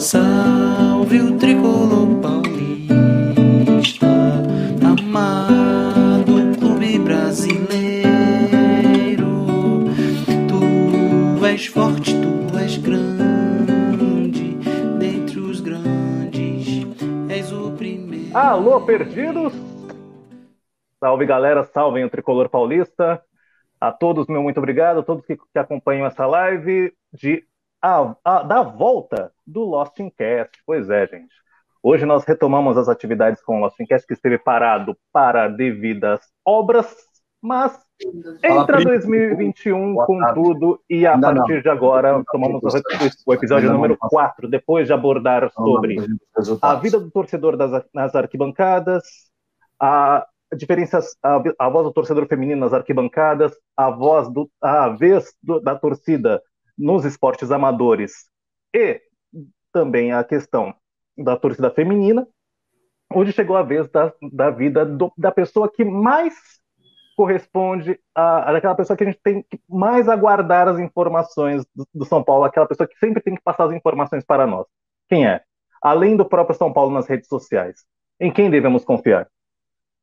Salve o tricolor paulista, amado clube brasileiro. Tu és forte, tu és grande, dentre os grandes, és o primeiro. Alô, perdidos! Salve, galera, salvem o tricolor paulista. A todos, meu muito obrigado, a todos que, que acompanham essa live de a, a, da volta do Lost in Cast. Pois é, gente. Hoje nós retomamos as atividades com o Lost in Cast, que esteve parado para devidas obras, mas entra 2021 com tudo e a partir de agora tomamos o, episódio número não. 4, depois de abordar sobre a vida do torcedor das, nas arquibancadas, a diferenças, a, a voz do torcedor feminino nas arquibancadas, a voz do, a vez do- da torcida nos esportes amadores e também a questão da torcida feminina. Hoje chegou a vez da, da vida do- da pessoa que mais corresponde a, a daquela pessoa que a gente tem que mais aguardar as informações do, do São Paulo, aquela pessoa que sempre tem que passar as informações para nós. Quem é? Além do próprio São Paulo nas redes sociais. Em quem devemos confiar?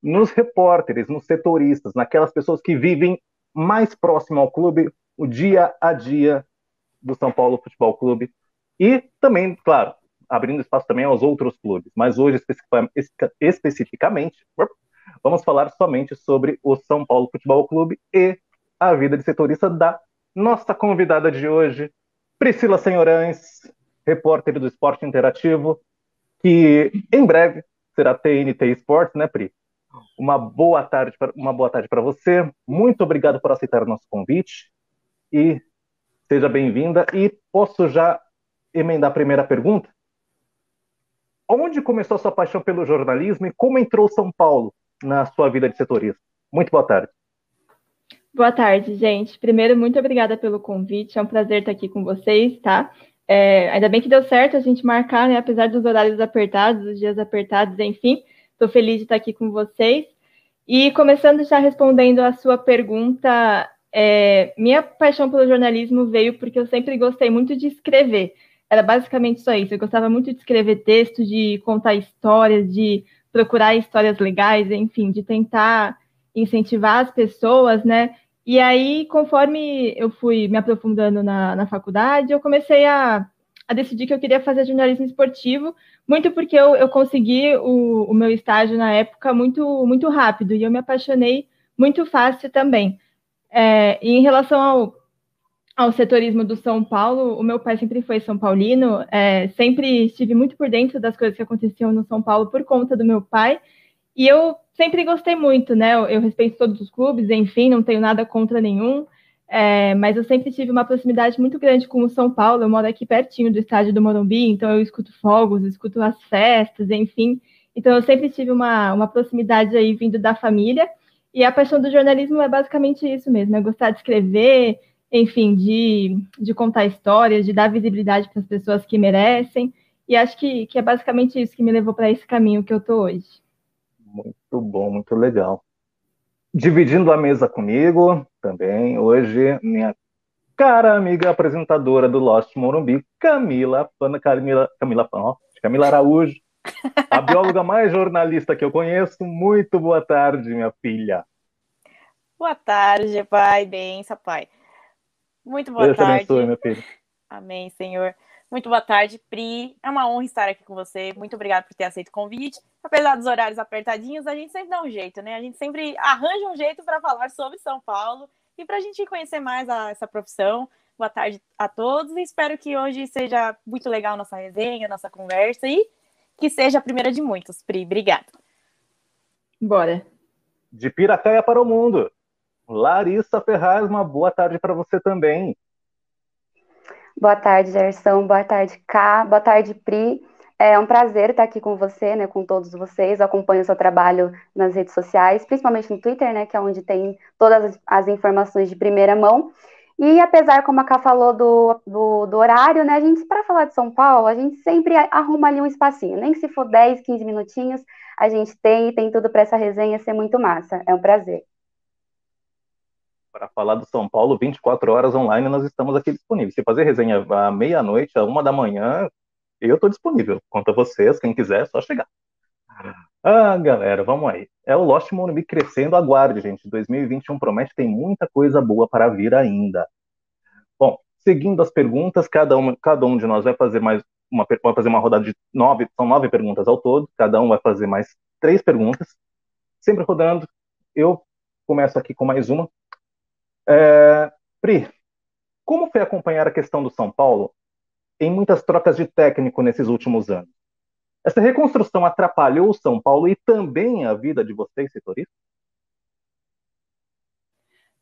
Nos repórteres, nos setoristas, naquelas pessoas que vivem mais próximo ao clube, o dia a dia do São Paulo Futebol Clube. E também, claro, abrindo espaço também aos outros clubes. Mas hoje, especifica- espe- especificamente, vamos falar somente sobre o São Paulo Futebol Clube e a vida de setorista da nossa convidada de hoje, Priscila Senhorães, repórter do Esporte Interativo, que em breve será TNT Esportes, né, Pri? Uma boa tarde, uma boa tarde para você. Muito obrigado por aceitar o nosso convite e seja bem-vinda. E posso já emendar a primeira pergunta? Onde começou a sua paixão pelo jornalismo e como entrou São Paulo na sua vida de setorista? Muito boa tarde. Boa tarde, gente. Primeiro, muito obrigada pelo convite. É um prazer estar aqui com vocês, tá? É, ainda bem que deu certo a gente marcar, né? Apesar dos horários apertados, os dias apertados, enfim. Estou feliz de estar aqui com vocês. E começando já respondendo a sua pergunta, é, minha paixão pelo jornalismo veio porque eu sempre gostei muito de escrever. Era basicamente só isso. Eu gostava muito de escrever texto, de contar histórias, de procurar histórias legais, enfim, de tentar incentivar as pessoas, né? E aí, conforme eu fui me aprofundando na, na faculdade, eu comecei a, a decidir que eu queria fazer jornalismo esportivo, muito porque eu, eu consegui o, o meu estágio na época muito, muito rápido, e eu me apaixonei muito fácil também. É, e em relação ao, ao setorismo do São Paulo, o meu pai sempre foi São Paulino, é, sempre estive muito por dentro das coisas que aconteciam no São Paulo por conta do meu pai, e eu sempre gostei muito, né? Eu, eu respeito todos os clubes, enfim, não tenho nada contra nenhum, é, mas eu sempre tive uma proximidade muito grande com o São Paulo. Eu moro aqui pertinho do estádio do Morumbi, então eu escuto fogos, escuto as festas, enfim. Então eu sempre tive uma, uma proximidade aí vindo da família. E a paixão do jornalismo é basicamente isso mesmo: é gostar de escrever, enfim, de, de contar histórias, de dar visibilidade para as pessoas que merecem. E acho que, que é basicamente isso que me levou para esse caminho que eu estou hoje. Muito bom, muito legal. Dividindo a mesa comigo também, hoje, minha cara amiga apresentadora do Lost Morumbi, Camila, Pana- Camila, Camila, Camila Araújo, a bióloga mais jornalista que eu conheço. Muito boa tarde, minha filha. Boa tarde, pai. Benção, pai. Muito boa Deus tarde. abençoe, minha filha. Amém, Senhor. Muito boa tarde, Pri. É uma honra estar aqui com você. Muito obrigada por ter aceito o convite. Apesar dos horários apertadinhos, a gente sempre dá um jeito, né? A gente sempre arranja um jeito para falar sobre São Paulo e para a gente conhecer mais a- essa profissão. Boa tarde a todos e espero que hoje seja muito legal nossa resenha, nossa conversa e que seja a primeira de muitos, Pri. Obrigada. Bora. De Piracaia para o mundo. Larissa Ferraz, uma boa tarde para você também. Boa tarde, Gerson. Boa tarde, Ká. Boa tarde, Pri. É um prazer estar aqui com você, né, com todos vocês. Eu acompanho o seu trabalho nas redes sociais, principalmente no Twitter, né, que é onde tem todas as, as informações de primeira mão. E apesar, como a Ká falou do, do, do horário, né, a gente, para falar de São Paulo, a gente sempre arruma ali um espacinho, nem se for 10, 15 minutinhos, a gente tem e tem tudo para essa resenha ser muito massa. É um prazer. Para falar do São Paulo, 24 horas online, nós estamos aqui disponíveis. Se fazer resenha à meia-noite, à uma da manhã, Eu estou disponível. Quanto a vocês, quem quiser, é só chegar. Ah, galera, vamos aí. É o Lost Morumbi crescendo, aguarde, gente. 2021 promete, tem muita coisa boa para vir ainda. Bom, seguindo as perguntas, cada, uma, cada um de nós vai fazer mais uma, vai fazer uma rodada de nove, são nove perguntas ao todo, cada um vai fazer mais três perguntas, sempre rodando. Eu começo aqui com mais uma. É, Pri, como foi acompanhar a questão do São Paulo em muitas trocas de técnico nesses últimos anos? Essa reconstrução atrapalhou o São Paulo e também a vida de vocês, setoristas?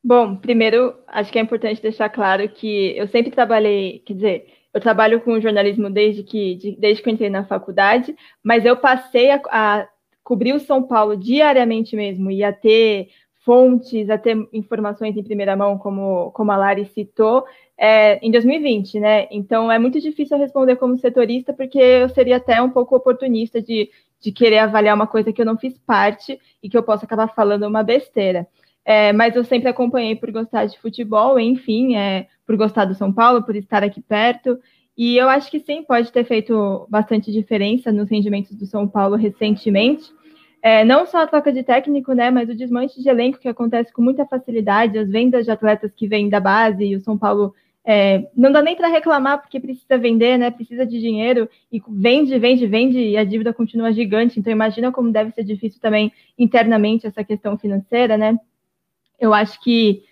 Bom, primeiro, acho que é importante deixar claro que eu sempre trabalhei, quer dizer, eu trabalho com jornalismo desde que, desde que eu entrei na faculdade, mas eu passei a, a cobrir o São Paulo diariamente mesmo e a ter fontes, a ter informações em primeira mão, como, como a Lari citou, é, em 2020, né? Então é muito difícil responder como setorista, porque eu seria até um pouco oportunista de, de querer avaliar uma coisa que eu não fiz parte e que eu posso acabar falando uma besteira. É, mas eu sempre acompanhei por gostar de futebol, enfim, é, por gostar do São Paulo, por estar aqui perto. E eu acho que sim, pode ter feito bastante diferença nos rendimentos do São Paulo recentemente. É, não só a troca de técnico, né, mas o desmanche de elenco que acontece com muita facilidade, as vendas de atletas que vêm da base e o São Paulo é, não dá nem para reclamar porque precisa vender, né? Precisa de dinheiro e vende, vende, vende e a dívida continua gigante. Então imagina como deve ser difícil também internamente essa questão financeira, né? Eu acho que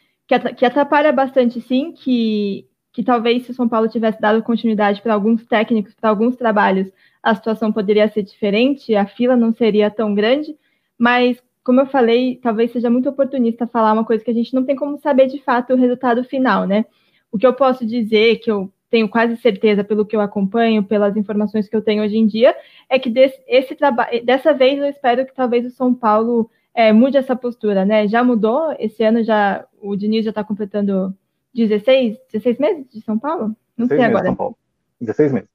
que atrapalha bastante, sim, que que talvez se o São Paulo tivesse dado continuidade para alguns técnicos, para alguns trabalhos, a situação poderia ser diferente, a fila não seria tão grande, mas como eu falei, talvez seja muito oportunista falar uma coisa que a gente não tem como saber de fato o resultado final, né? O que eu posso dizer, que eu tenho quase certeza pelo que eu acompanho, pelas informações que eu tenho hoje em dia, é que desse, esse trabalho, dessa vez eu espero que talvez o São Paulo é, mude essa postura, né? Já mudou, esse ano já o Diniz já está completando 16, 16 meses de São Paulo? Não sei agora. São Paulo. 16 meses.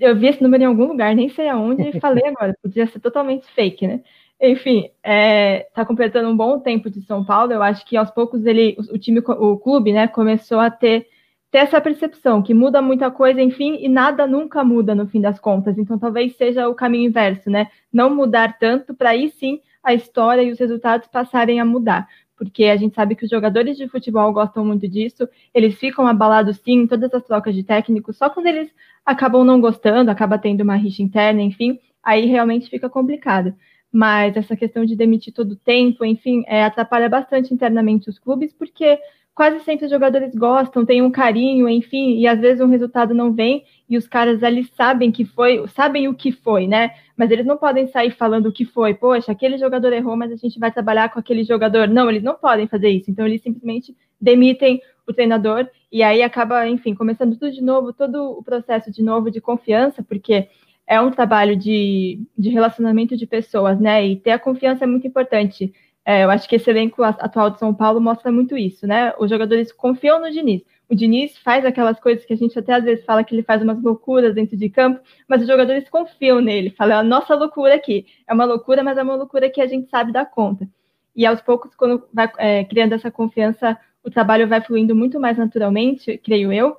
Eu vi esse número em algum lugar, nem sei aonde, e falei agora, podia ser totalmente fake, né? Enfim, está é, tá completando um bom tempo de São Paulo. Eu acho que aos poucos ele, o, time, o clube, né, começou a ter, ter essa percepção que muda muita coisa, enfim, e nada nunca muda no fim das contas. Então, talvez seja o caminho inverso, né? Não mudar tanto para aí sim a história e os resultados passarem a mudar porque a gente sabe que os jogadores de futebol gostam muito disso, eles ficam abalados sim em todas as trocas de técnicos, só quando eles acabam não gostando, acaba tendo uma rixa interna, enfim, aí realmente fica complicado. Mas essa questão de demitir todo o tempo, enfim, é, atrapalha bastante internamente os clubes, porque quase sempre os jogadores gostam, têm um carinho, enfim, e às vezes um resultado não vem e os caras ali sabem que foi, sabem o que foi, né? Mas eles não podem sair falando o que foi. Poxa, aquele jogador errou, mas a gente vai trabalhar com aquele jogador. Não, eles não podem fazer isso. Então eles simplesmente demitem o treinador e aí acaba, enfim, começando tudo de novo, todo o processo de novo de confiança, porque é um trabalho de, de relacionamento de pessoas, né? E ter a confiança é muito importante. É, eu acho que esse elenco atual de São Paulo mostra muito isso, né? Os jogadores confiam no Diniz. O Diniz faz aquelas coisas que a gente até às vezes fala que ele faz umas loucuras dentro de campo, mas os jogadores confiam nele. Fala, é a nossa loucura aqui. É uma loucura, mas é uma loucura que a gente sabe dar conta. E aos poucos, quando vai é, criando essa confiança, o trabalho vai fluindo muito mais naturalmente, creio eu.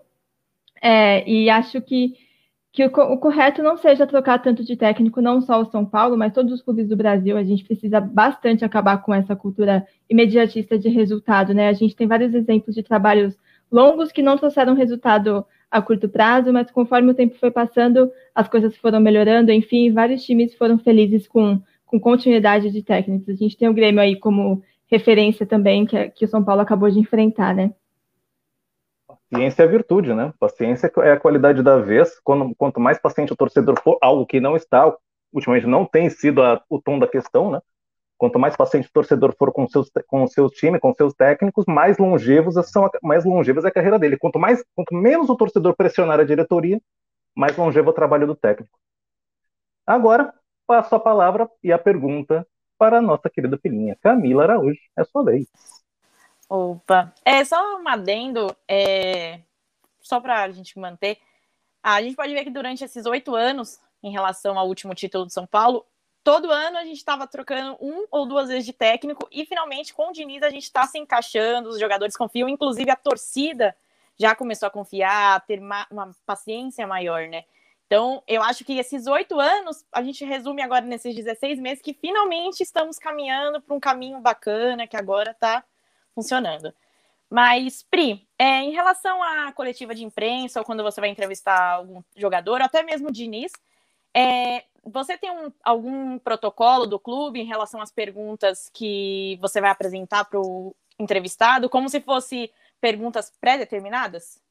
É, e acho que que o, o, correto não seja trocar tanto de técnico, não só o São Paulo, mas todos os clubes do Brasil. A gente precisa bastante acabar com essa cultura imediatista de resultado, né? A gente tem vários exemplos de trabalhos longos que não trouxeram resultado a curto prazo, mas conforme o tempo foi passando, as coisas foram melhorando, enfim, vários times foram felizes com, com continuidade de técnicos. A gente tem o Grêmio aí como referência também, que, que o São Paulo acabou de enfrentar, né? Paciência é virtude, né? Paciência é a qualidade da vez. Quando, quanto mais paciente o torcedor for, algo que não está, ultimamente não tem sido a, o tom da questão, né? Quanto mais paciente o torcedor for com seus com seus times, com seus técnicos, mais longevos são mais longevas é a carreira dele. Quanto mais, quanto menos o torcedor pressionar a diretoria, mais longevo é o trabalho do técnico. Agora passo a palavra e a pergunta para a nossa querida filhinha Camila Araújo. É sua vez. Opa, é só um adendo, é, só para a gente manter. A gente pode ver que durante esses oito anos, em relação ao último título de São Paulo, todo ano a gente estava trocando um ou duas vezes de técnico e finalmente com o Diniz a gente está se encaixando, os jogadores confiam, inclusive a torcida já começou a confiar, a ter uma, uma paciência maior, né? Então, eu acho que esses oito anos, a gente resume agora nesses 16 meses que finalmente estamos caminhando para um caminho bacana que agora está funcionando. Mas, Pri, é, em relação à coletiva de imprensa, ou quando você vai entrevistar algum jogador, ou até mesmo o Diniz, é, você tem um, algum protocolo do clube em relação às perguntas que você vai apresentar para o entrevistado, como se fosse perguntas pré-determinadas?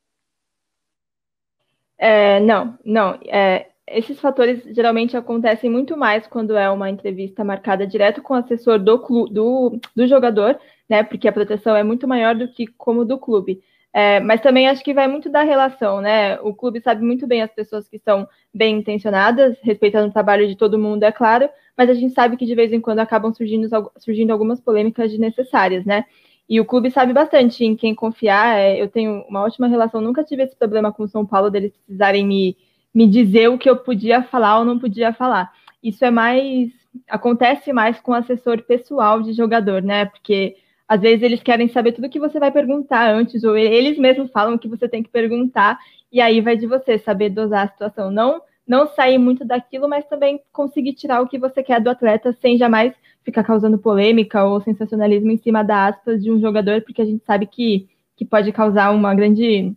É, não, não. É, esses fatores geralmente acontecem muito mais quando é uma entrevista marcada direto com o assessor do, do, do jogador, né? Porque a proteção é muito maior do que como do clube. É, mas também acho que vai muito da relação, né? O clube sabe muito bem as pessoas que são bem intencionadas, respeitando o trabalho de todo mundo, é claro, mas a gente sabe que de vez em quando acabam surgindo, surgindo algumas polêmicas desnecessárias, né? E o clube sabe bastante em quem confiar. É, eu tenho uma ótima relação, nunca tive esse problema com o São Paulo deles precisarem me, me dizer o que eu podia falar ou não podia falar. Isso é mais. acontece mais com o assessor pessoal de jogador, né? Porque às vezes eles querem saber tudo que você vai perguntar antes, ou eles mesmos falam que você tem que perguntar, e aí vai de você saber dosar a situação. Não, não sair muito daquilo, mas também conseguir tirar o que você quer do atleta sem jamais ficar causando polêmica ou sensacionalismo em cima da aspas de um jogador, porque a gente sabe que, que pode causar uma grande,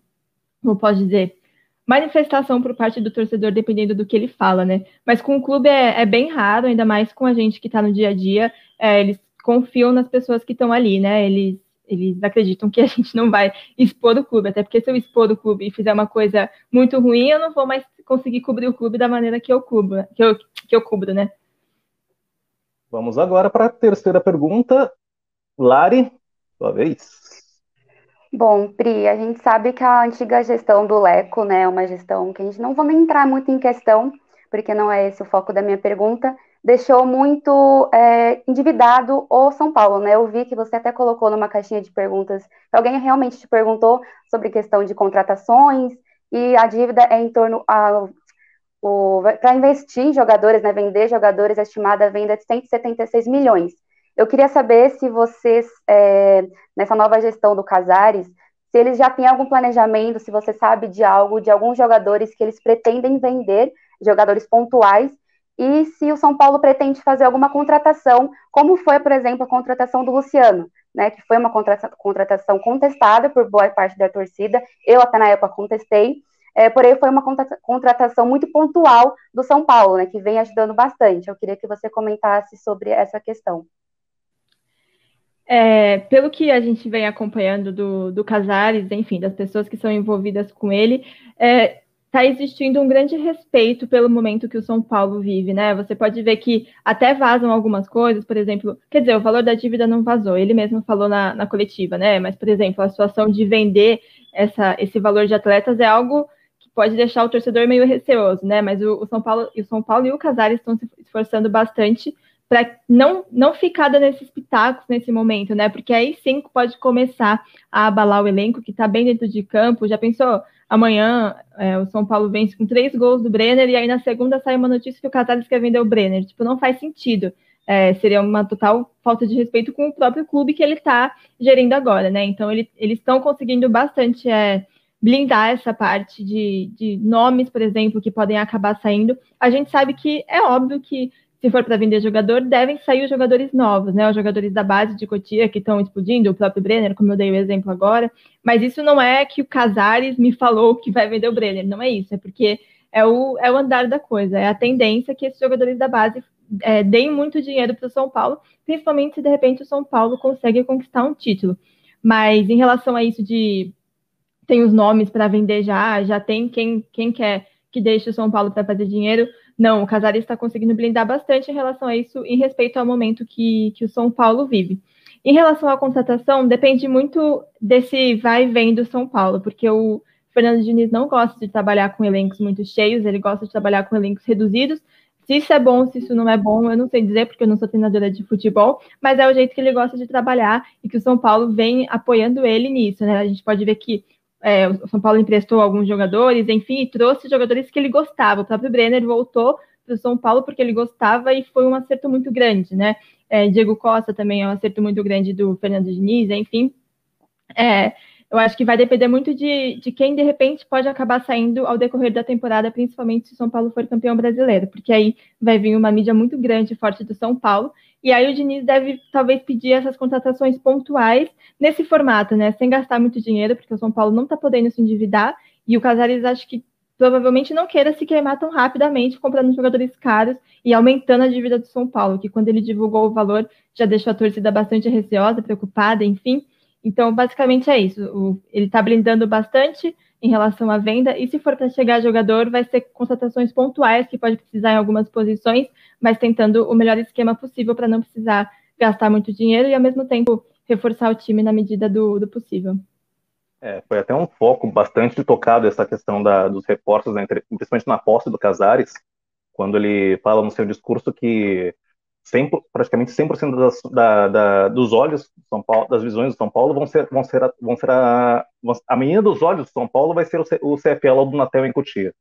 como pode dizer, manifestação por parte do torcedor, dependendo do que ele fala, né? Mas com o clube é, é bem raro, ainda mais com a gente que está no dia a dia. É, eles confiam nas pessoas que estão ali, né? Eles, eles acreditam que a gente não vai expor o clube, até porque se eu expor o clube e fizer uma coisa muito ruim, eu não vou mais conseguir cobrir o clube da maneira que eu cubro, que eu, que eu cubro, né? Vamos agora para a terceira pergunta. Lari, sua vez. Bom, Pri, a gente sabe que a antiga gestão do Leco, né, é uma gestão que a gente não vamos entrar muito em questão, porque não é esse o foco da minha pergunta, deixou muito é, endividado o São Paulo, né? Eu vi que você até colocou numa caixinha de perguntas, alguém realmente te perguntou sobre questão de contratações e a dívida é em torno a para investir em jogadores, né, vender jogadores, a estimada venda de 176 milhões. Eu queria saber se vocês, é, nessa nova gestão do Casares, se eles já têm algum planejamento, se você sabe de algo, de alguns jogadores que eles pretendem vender, jogadores pontuais, e se o São Paulo pretende fazer alguma contratação, como foi, por exemplo, a contratação do Luciano, né, que foi uma contratação contestada por boa parte da torcida, eu até na época contestei, é, porém foi uma contratação muito pontual do São Paulo, né, que vem ajudando bastante. Eu queria que você comentasse sobre essa questão. É, pelo que a gente vem acompanhando do, do Casares, enfim, das pessoas que são envolvidas com ele, é, está existindo um grande respeito pelo momento que o São Paulo vive, né? Você pode ver que até vazam algumas coisas, por exemplo, quer dizer, o valor da dívida não vazou, ele mesmo falou na, na coletiva, né? Mas, por exemplo, a situação de vender essa, esse valor de atletas é algo que pode deixar o torcedor meio receoso, né? Mas o, o São Paulo e o São Paulo e o Casares estão se esforçando bastante para não, não ficar dando esses pitacos nesse momento, né? Porque aí sim pode começar a abalar o elenco que está bem dentro de campo. Já pensou? amanhã é, o São Paulo vence com três gols do Brenner e aí na segunda sai uma notícia que o Casares quer vender o Brenner. Tipo, não faz sentido. É, seria uma total falta de respeito com o próprio clube que ele está gerindo agora, né? Então ele, eles estão conseguindo bastante é, blindar essa parte de, de nomes, por exemplo, que podem acabar saindo. A gente sabe que é óbvio que se for para vender jogador, devem sair os jogadores novos, né? Os jogadores da base de Cotia que estão explodindo, o próprio Brenner, como eu dei o exemplo agora. Mas isso não é que o Casares me falou que vai vender o Brenner, não é isso, é porque é o, é o andar da coisa, é a tendência que esses jogadores da base é, deem muito dinheiro para o São Paulo, principalmente se de repente o São Paulo consegue conquistar um título. Mas em relação a isso de tem os nomes para vender já, já tem quem, quem quer que deixe o São Paulo para fazer dinheiro. Não, o Casares está conseguindo blindar bastante em relação a isso, em respeito ao momento que, que o São Paulo vive. Em relação à contratação, depende muito desse vai e vem do São Paulo, porque o Fernando Diniz não gosta de trabalhar com elencos muito cheios, ele gosta de trabalhar com elencos reduzidos. Se isso é bom, se isso não é bom, eu não sei dizer, porque eu não sou treinadora de futebol, mas é o jeito que ele gosta de trabalhar e que o São Paulo vem apoiando ele nisso, né? A gente pode ver que é, o São Paulo emprestou alguns jogadores, enfim, trouxe jogadores que ele gostava. O próprio Brenner voltou para o São Paulo porque ele gostava e foi um acerto muito grande, né? É, Diego Costa também é um acerto muito grande do Fernando Diniz, enfim. É, eu acho que vai depender muito de, de quem, de repente, pode acabar saindo ao decorrer da temporada, principalmente se o São Paulo for campeão brasileiro, porque aí vai vir uma mídia muito grande e forte do São Paulo, e aí o Diniz deve talvez pedir essas contratações pontuais nesse formato, né? Sem gastar muito dinheiro, porque o São Paulo não está podendo se endividar, e o Casares acho que provavelmente não queira se queimar tão rapidamente comprando jogadores caros e aumentando a dívida do São Paulo, que quando ele divulgou o valor já deixou a torcida bastante receosa, preocupada, enfim. Então, basicamente é isso. O, ele está blindando bastante em relação à venda, e se for para chegar jogador, vai ser contratações pontuais, que pode precisar em algumas posições, mas tentando o melhor esquema possível para não precisar gastar muito dinheiro e, ao mesmo tempo, reforçar o time na medida do, do possível. É, foi até um foco bastante tocado essa questão da, dos reforços, né, principalmente na posse do Casares, quando ele fala no seu discurso que 100, praticamente 100% das, da, da, dos olhos São Paulo, das visões do São Paulo vão ser, vão ser, vão ser a, a menina dos olhos do São Paulo vai ser o, o CFL do Natel em Cotia.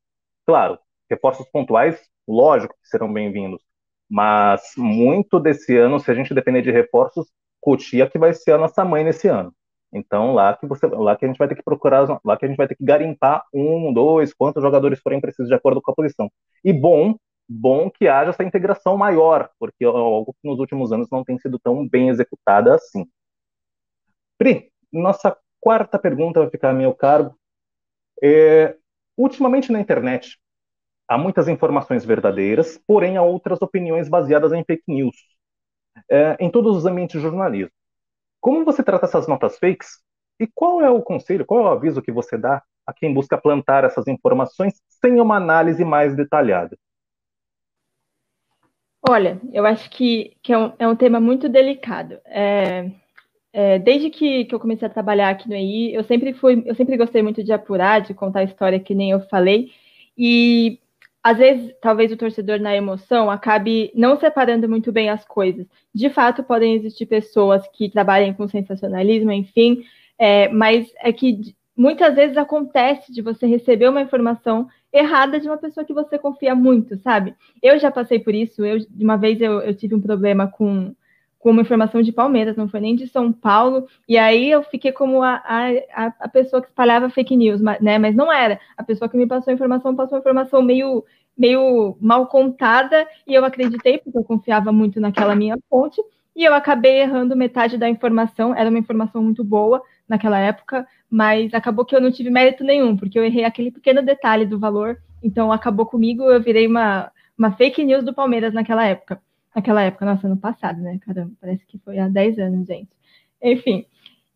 Claro, reforços pontuais, lógico que serão bem-vindos, mas muito desse ano, se a gente depender de reforços, Cotia que vai ser a nossa mãe nesse ano. Então lá que você, lá que a gente vai ter que procurar, lá que a gente vai ter que garimpar um, dois, quantos jogadores forem precisos de acordo com a posição. E bom bom que haja essa integração maior, porque é algo que nos últimos anos não tem sido tão bem executada assim. Pri, nossa quarta pergunta vai ficar a meu cargo. É, ultimamente na internet, há muitas informações verdadeiras, porém há outras opiniões baseadas em fake news, é, em todos os ambientes de jornalismo. Como você trata essas notas fakes? E qual é o conselho, qual é o aviso que você dá a quem busca plantar essas informações sem uma análise mais detalhada? Olha, eu acho que, que é, um, é um tema muito delicado. É, é, desde que, que eu comecei a trabalhar aqui no EI, eu sempre fui, eu sempre gostei muito de apurar, de contar a história que nem eu falei, e às vezes, talvez o torcedor na emoção acabe não separando muito bem as coisas. De fato, podem existir pessoas que trabalhem com sensacionalismo, enfim, é, mas é que muitas vezes acontece de você receber uma informação errada de uma pessoa que você confia muito, sabe? Eu já passei por isso. Eu, de uma vez eu, eu tive um problema com, com uma informação de Palmeiras, não foi nem de São Paulo, e aí eu fiquei como a, a, a pessoa que espalhava fake news, né? Mas não era. A pessoa que me passou a informação passou a informação meio, meio mal contada, e eu acreditei, porque eu confiava muito naquela minha fonte, e eu acabei errando metade da informação, era uma informação muito boa naquela época, mas acabou que eu não tive mérito nenhum, porque eu errei aquele pequeno detalhe do valor, então acabou comigo, eu virei uma, uma fake news do Palmeiras naquela época. Naquela época, nossa, ano passado, né? Caramba, parece que foi há 10 anos, gente. Enfim,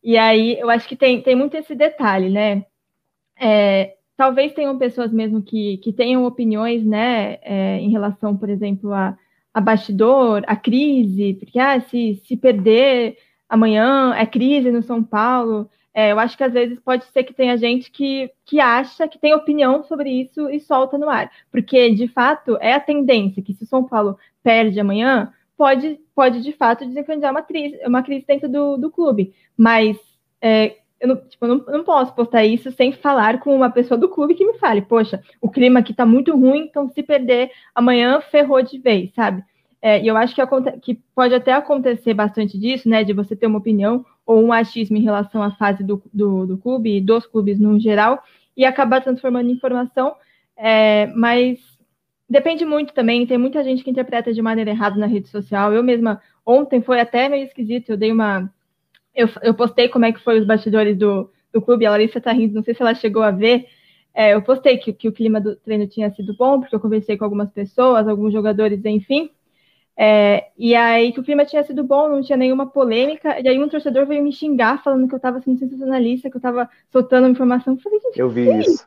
e aí eu acho que tem, tem muito esse detalhe, né? É, talvez tenham pessoas mesmo que, que tenham opiniões, né, é, em relação, por exemplo, a, a bastidor, a crise, porque ah, se, se perder amanhã é crise no São Paulo, é, eu acho que às vezes pode ser que tenha gente que, que acha que tem opinião sobre isso e solta no ar. Porque, de fato, é a tendência que se o São Paulo perde amanhã, pode, pode de fato desencadear uma crise, uma crise dentro do, do clube. Mas é, eu, não, tipo, eu não, não posso postar isso sem falar com uma pessoa do clube que me fale, poxa, o clima aqui tá muito ruim, então se perder amanhã, ferrou de vez, sabe? É, e eu acho que, que, pode até acontecer bastante disso, né? De você ter uma opinião ou um achismo em relação à fase do, do, do clube e dos clubes no geral e acabar transformando em informação, é, mas depende muito também. Tem muita gente que interpreta de maneira errada na rede social. Eu mesma, ontem foi até meio esquisito. Eu dei uma. Eu, eu postei como é que foi os bastidores do, do clube. A Larissa tá rindo, não sei se ela chegou a ver. É, eu postei que, que o clima do treino tinha sido bom, porque eu conversei com algumas pessoas, alguns jogadores, enfim. É, e aí que o clima tinha sido bom, não tinha nenhuma polêmica, e aí um torcedor veio me xingar falando que eu estava sendo sensacionalista, que eu estava soltando informação. Eu falei, gente, eu vi isso. isso.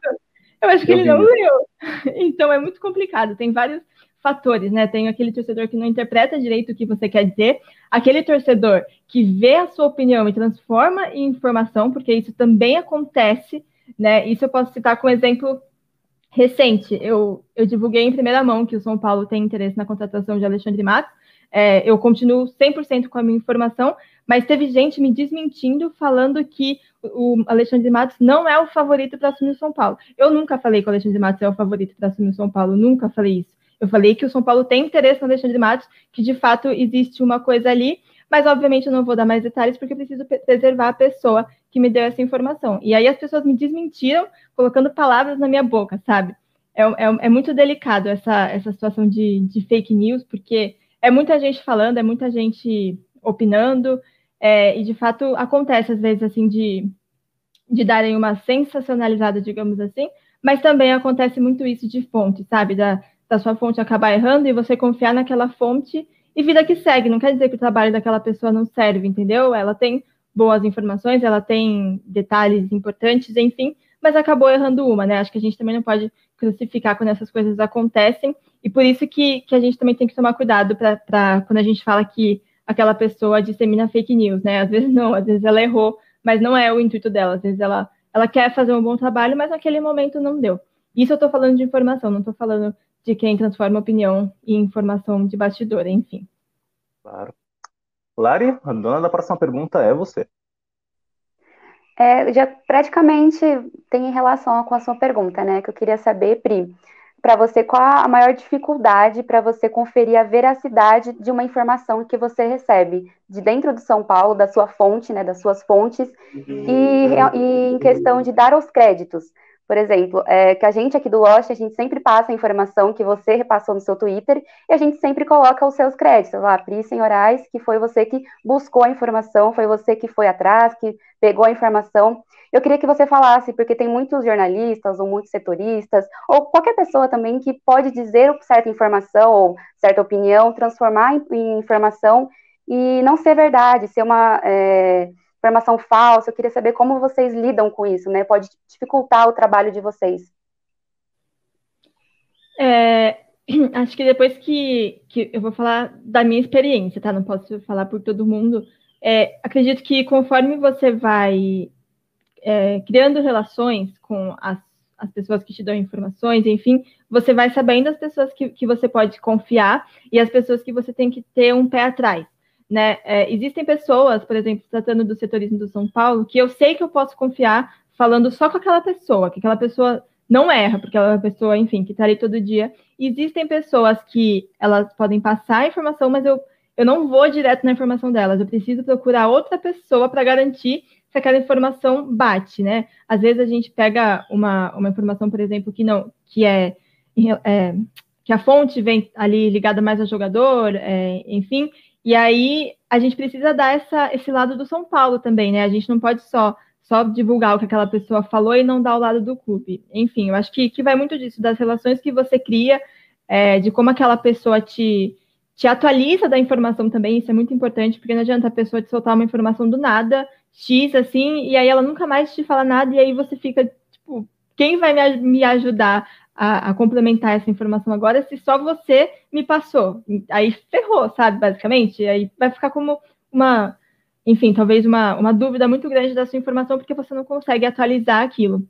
Eu acho que eu ele não leu. Então é muito complicado, tem vários fatores, né? Tem aquele torcedor que não interpreta direito o que você quer dizer, aquele torcedor que vê a sua opinião e transforma em informação, porque isso também acontece, né? Isso eu posso citar como exemplo recente, eu, eu divulguei em primeira mão que o São Paulo tem interesse na contratação de Alexandre Matos. É, eu continuo 100% com a minha informação, mas teve gente me desmentindo, falando que o Alexandre Matos não é o favorito para assumir o São Paulo. Eu nunca falei que o Alexandre Matos é o favorito para assumir o São Paulo, nunca falei isso. Eu falei que o São Paulo tem interesse no Alexandre Matos, que de fato existe uma coisa ali, mas obviamente eu não vou dar mais detalhes porque eu preciso preservar a pessoa que me deu essa informação. E aí as pessoas me desmentiram colocando palavras na minha boca, sabe? É, é, é muito delicado essa, essa situação de, de fake news, porque é muita gente falando, é muita gente opinando, é, e de fato acontece às vezes assim de, de darem uma sensacionalizada, digamos assim, mas também acontece muito isso de fonte, sabe? Da, da sua fonte acabar errando e você confiar naquela fonte e vida que segue. Não quer dizer que o trabalho daquela pessoa não serve, entendeu? Ela tem boas informações, ela tem detalhes importantes, enfim, mas acabou errando uma, né? Acho que a gente também não pode crucificar quando essas coisas acontecem, e por isso que, que a gente também tem que tomar cuidado para quando a gente fala que aquela pessoa dissemina fake news, né? Às vezes não, às vezes ela errou, mas não é o intuito dela, às vezes ela, ela quer fazer um bom trabalho, mas naquele momento não deu. Isso eu estou falando de informação, não estou falando de quem transforma opinião em informação de bastidor, enfim. Claro. Lari, a dona da próxima pergunta é você. É, já praticamente tem relação com a sua pergunta, né? Que eu queria saber, Pri, para você, qual a maior dificuldade para você conferir a veracidade de uma informação que você recebe de dentro de São Paulo, da sua fonte, né? Das suas fontes, e, e em questão de dar os créditos. Por exemplo, é, que a gente aqui do Lost, a gente sempre passa a informação que você repassou no seu Twitter e a gente sempre coloca os seus créditos lá, Pri Senhorais, que foi você que buscou a informação, foi você que foi atrás, que pegou a informação. Eu queria que você falasse, porque tem muitos jornalistas ou muitos setoristas, ou qualquer pessoa também que pode dizer certa informação ou certa opinião, transformar em, em informação e não ser verdade, ser uma. É, informação falsa. Eu queria saber como vocês lidam com isso, né? Pode dificultar o trabalho de vocês. É, acho que depois que, que eu vou falar da minha experiência, tá? Não posso falar por todo mundo. É, acredito que conforme você vai é, criando relações com as, as pessoas que te dão informações, enfim, você vai sabendo as pessoas que, que você pode confiar e as pessoas que você tem que ter um pé atrás. Né? É, existem pessoas, por exemplo, tratando do setorismo do São Paulo, que eu sei que eu posso confiar falando só com aquela pessoa, que aquela pessoa não erra, porque ela é uma pessoa, enfim, que está ali todo dia. Existem pessoas que elas podem passar a informação, mas eu, eu não vou direto na informação delas. Eu preciso procurar outra pessoa para garantir se aquela informação bate, né? Às vezes a gente pega uma, uma informação, por exemplo, que não, que é, é que a fonte vem ali ligada mais ao jogador, é, enfim, e aí a gente precisa dar essa, esse lado do São Paulo também, né? A gente não pode só, só divulgar o que aquela pessoa falou e não dar o lado do clube. Enfim, eu acho que, que vai muito disso, das relações que você cria, é, de como aquela pessoa te, te atualiza da informação também, isso é muito importante, porque não adianta a pessoa te soltar uma informação do nada, X, assim, e aí ela nunca mais te fala nada, e aí você fica, tipo, quem vai me, me ajudar a, a, complementar essa informação agora se só você me passou. Aí ferrou, sabe, basicamente? Aí vai ficar como uma, enfim, talvez uma, uma dúvida muito grande da sua informação, porque você não consegue atualizar aquilo.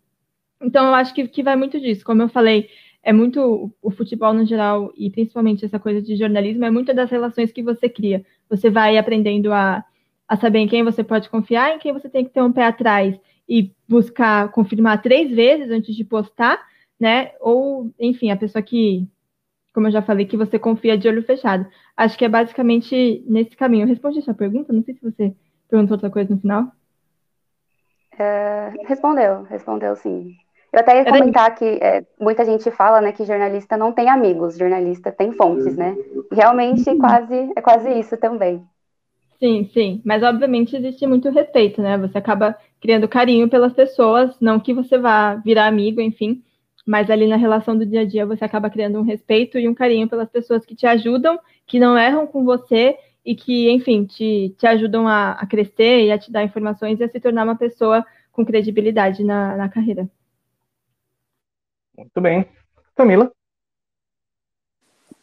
Então, eu acho que, que vai muito disso. Como eu falei, é muito o futebol no geral, e principalmente essa coisa de jornalismo, é muito das relações que você cria. Você vai aprendendo a, a saber em quem você pode confiar, em quem você tem que ter um pé atrás e buscar confirmar três vezes antes de postar, né? Ou, enfim, a pessoa que, como eu já falei, que você confia de olho fechado. Acho que é basicamente nesse caminho. Eu respondi a sua pergunta, não sei se você perguntou outra coisa no final. É, respondeu, respondeu sim. Eu até ia comentar que é, muita gente fala, né, que jornalista não tem amigos, jornalista tem fontes, né? Realmente uhum. quase é quase isso também. Sim, sim, mas obviamente existe muito respeito, né? Você acaba criando carinho pelas pessoas, não que você vá virar amigo, enfim, mas ali na relação do dia a dia você acaba criando um respeito e um carinho pelas pessoas que te ajudam, que não erram com você e que, enfim, te, te ajudam a, a crescer e a te dar informações e a se tornar uma pessoa com credibilidade na, na carreira. Muito bem. Camila?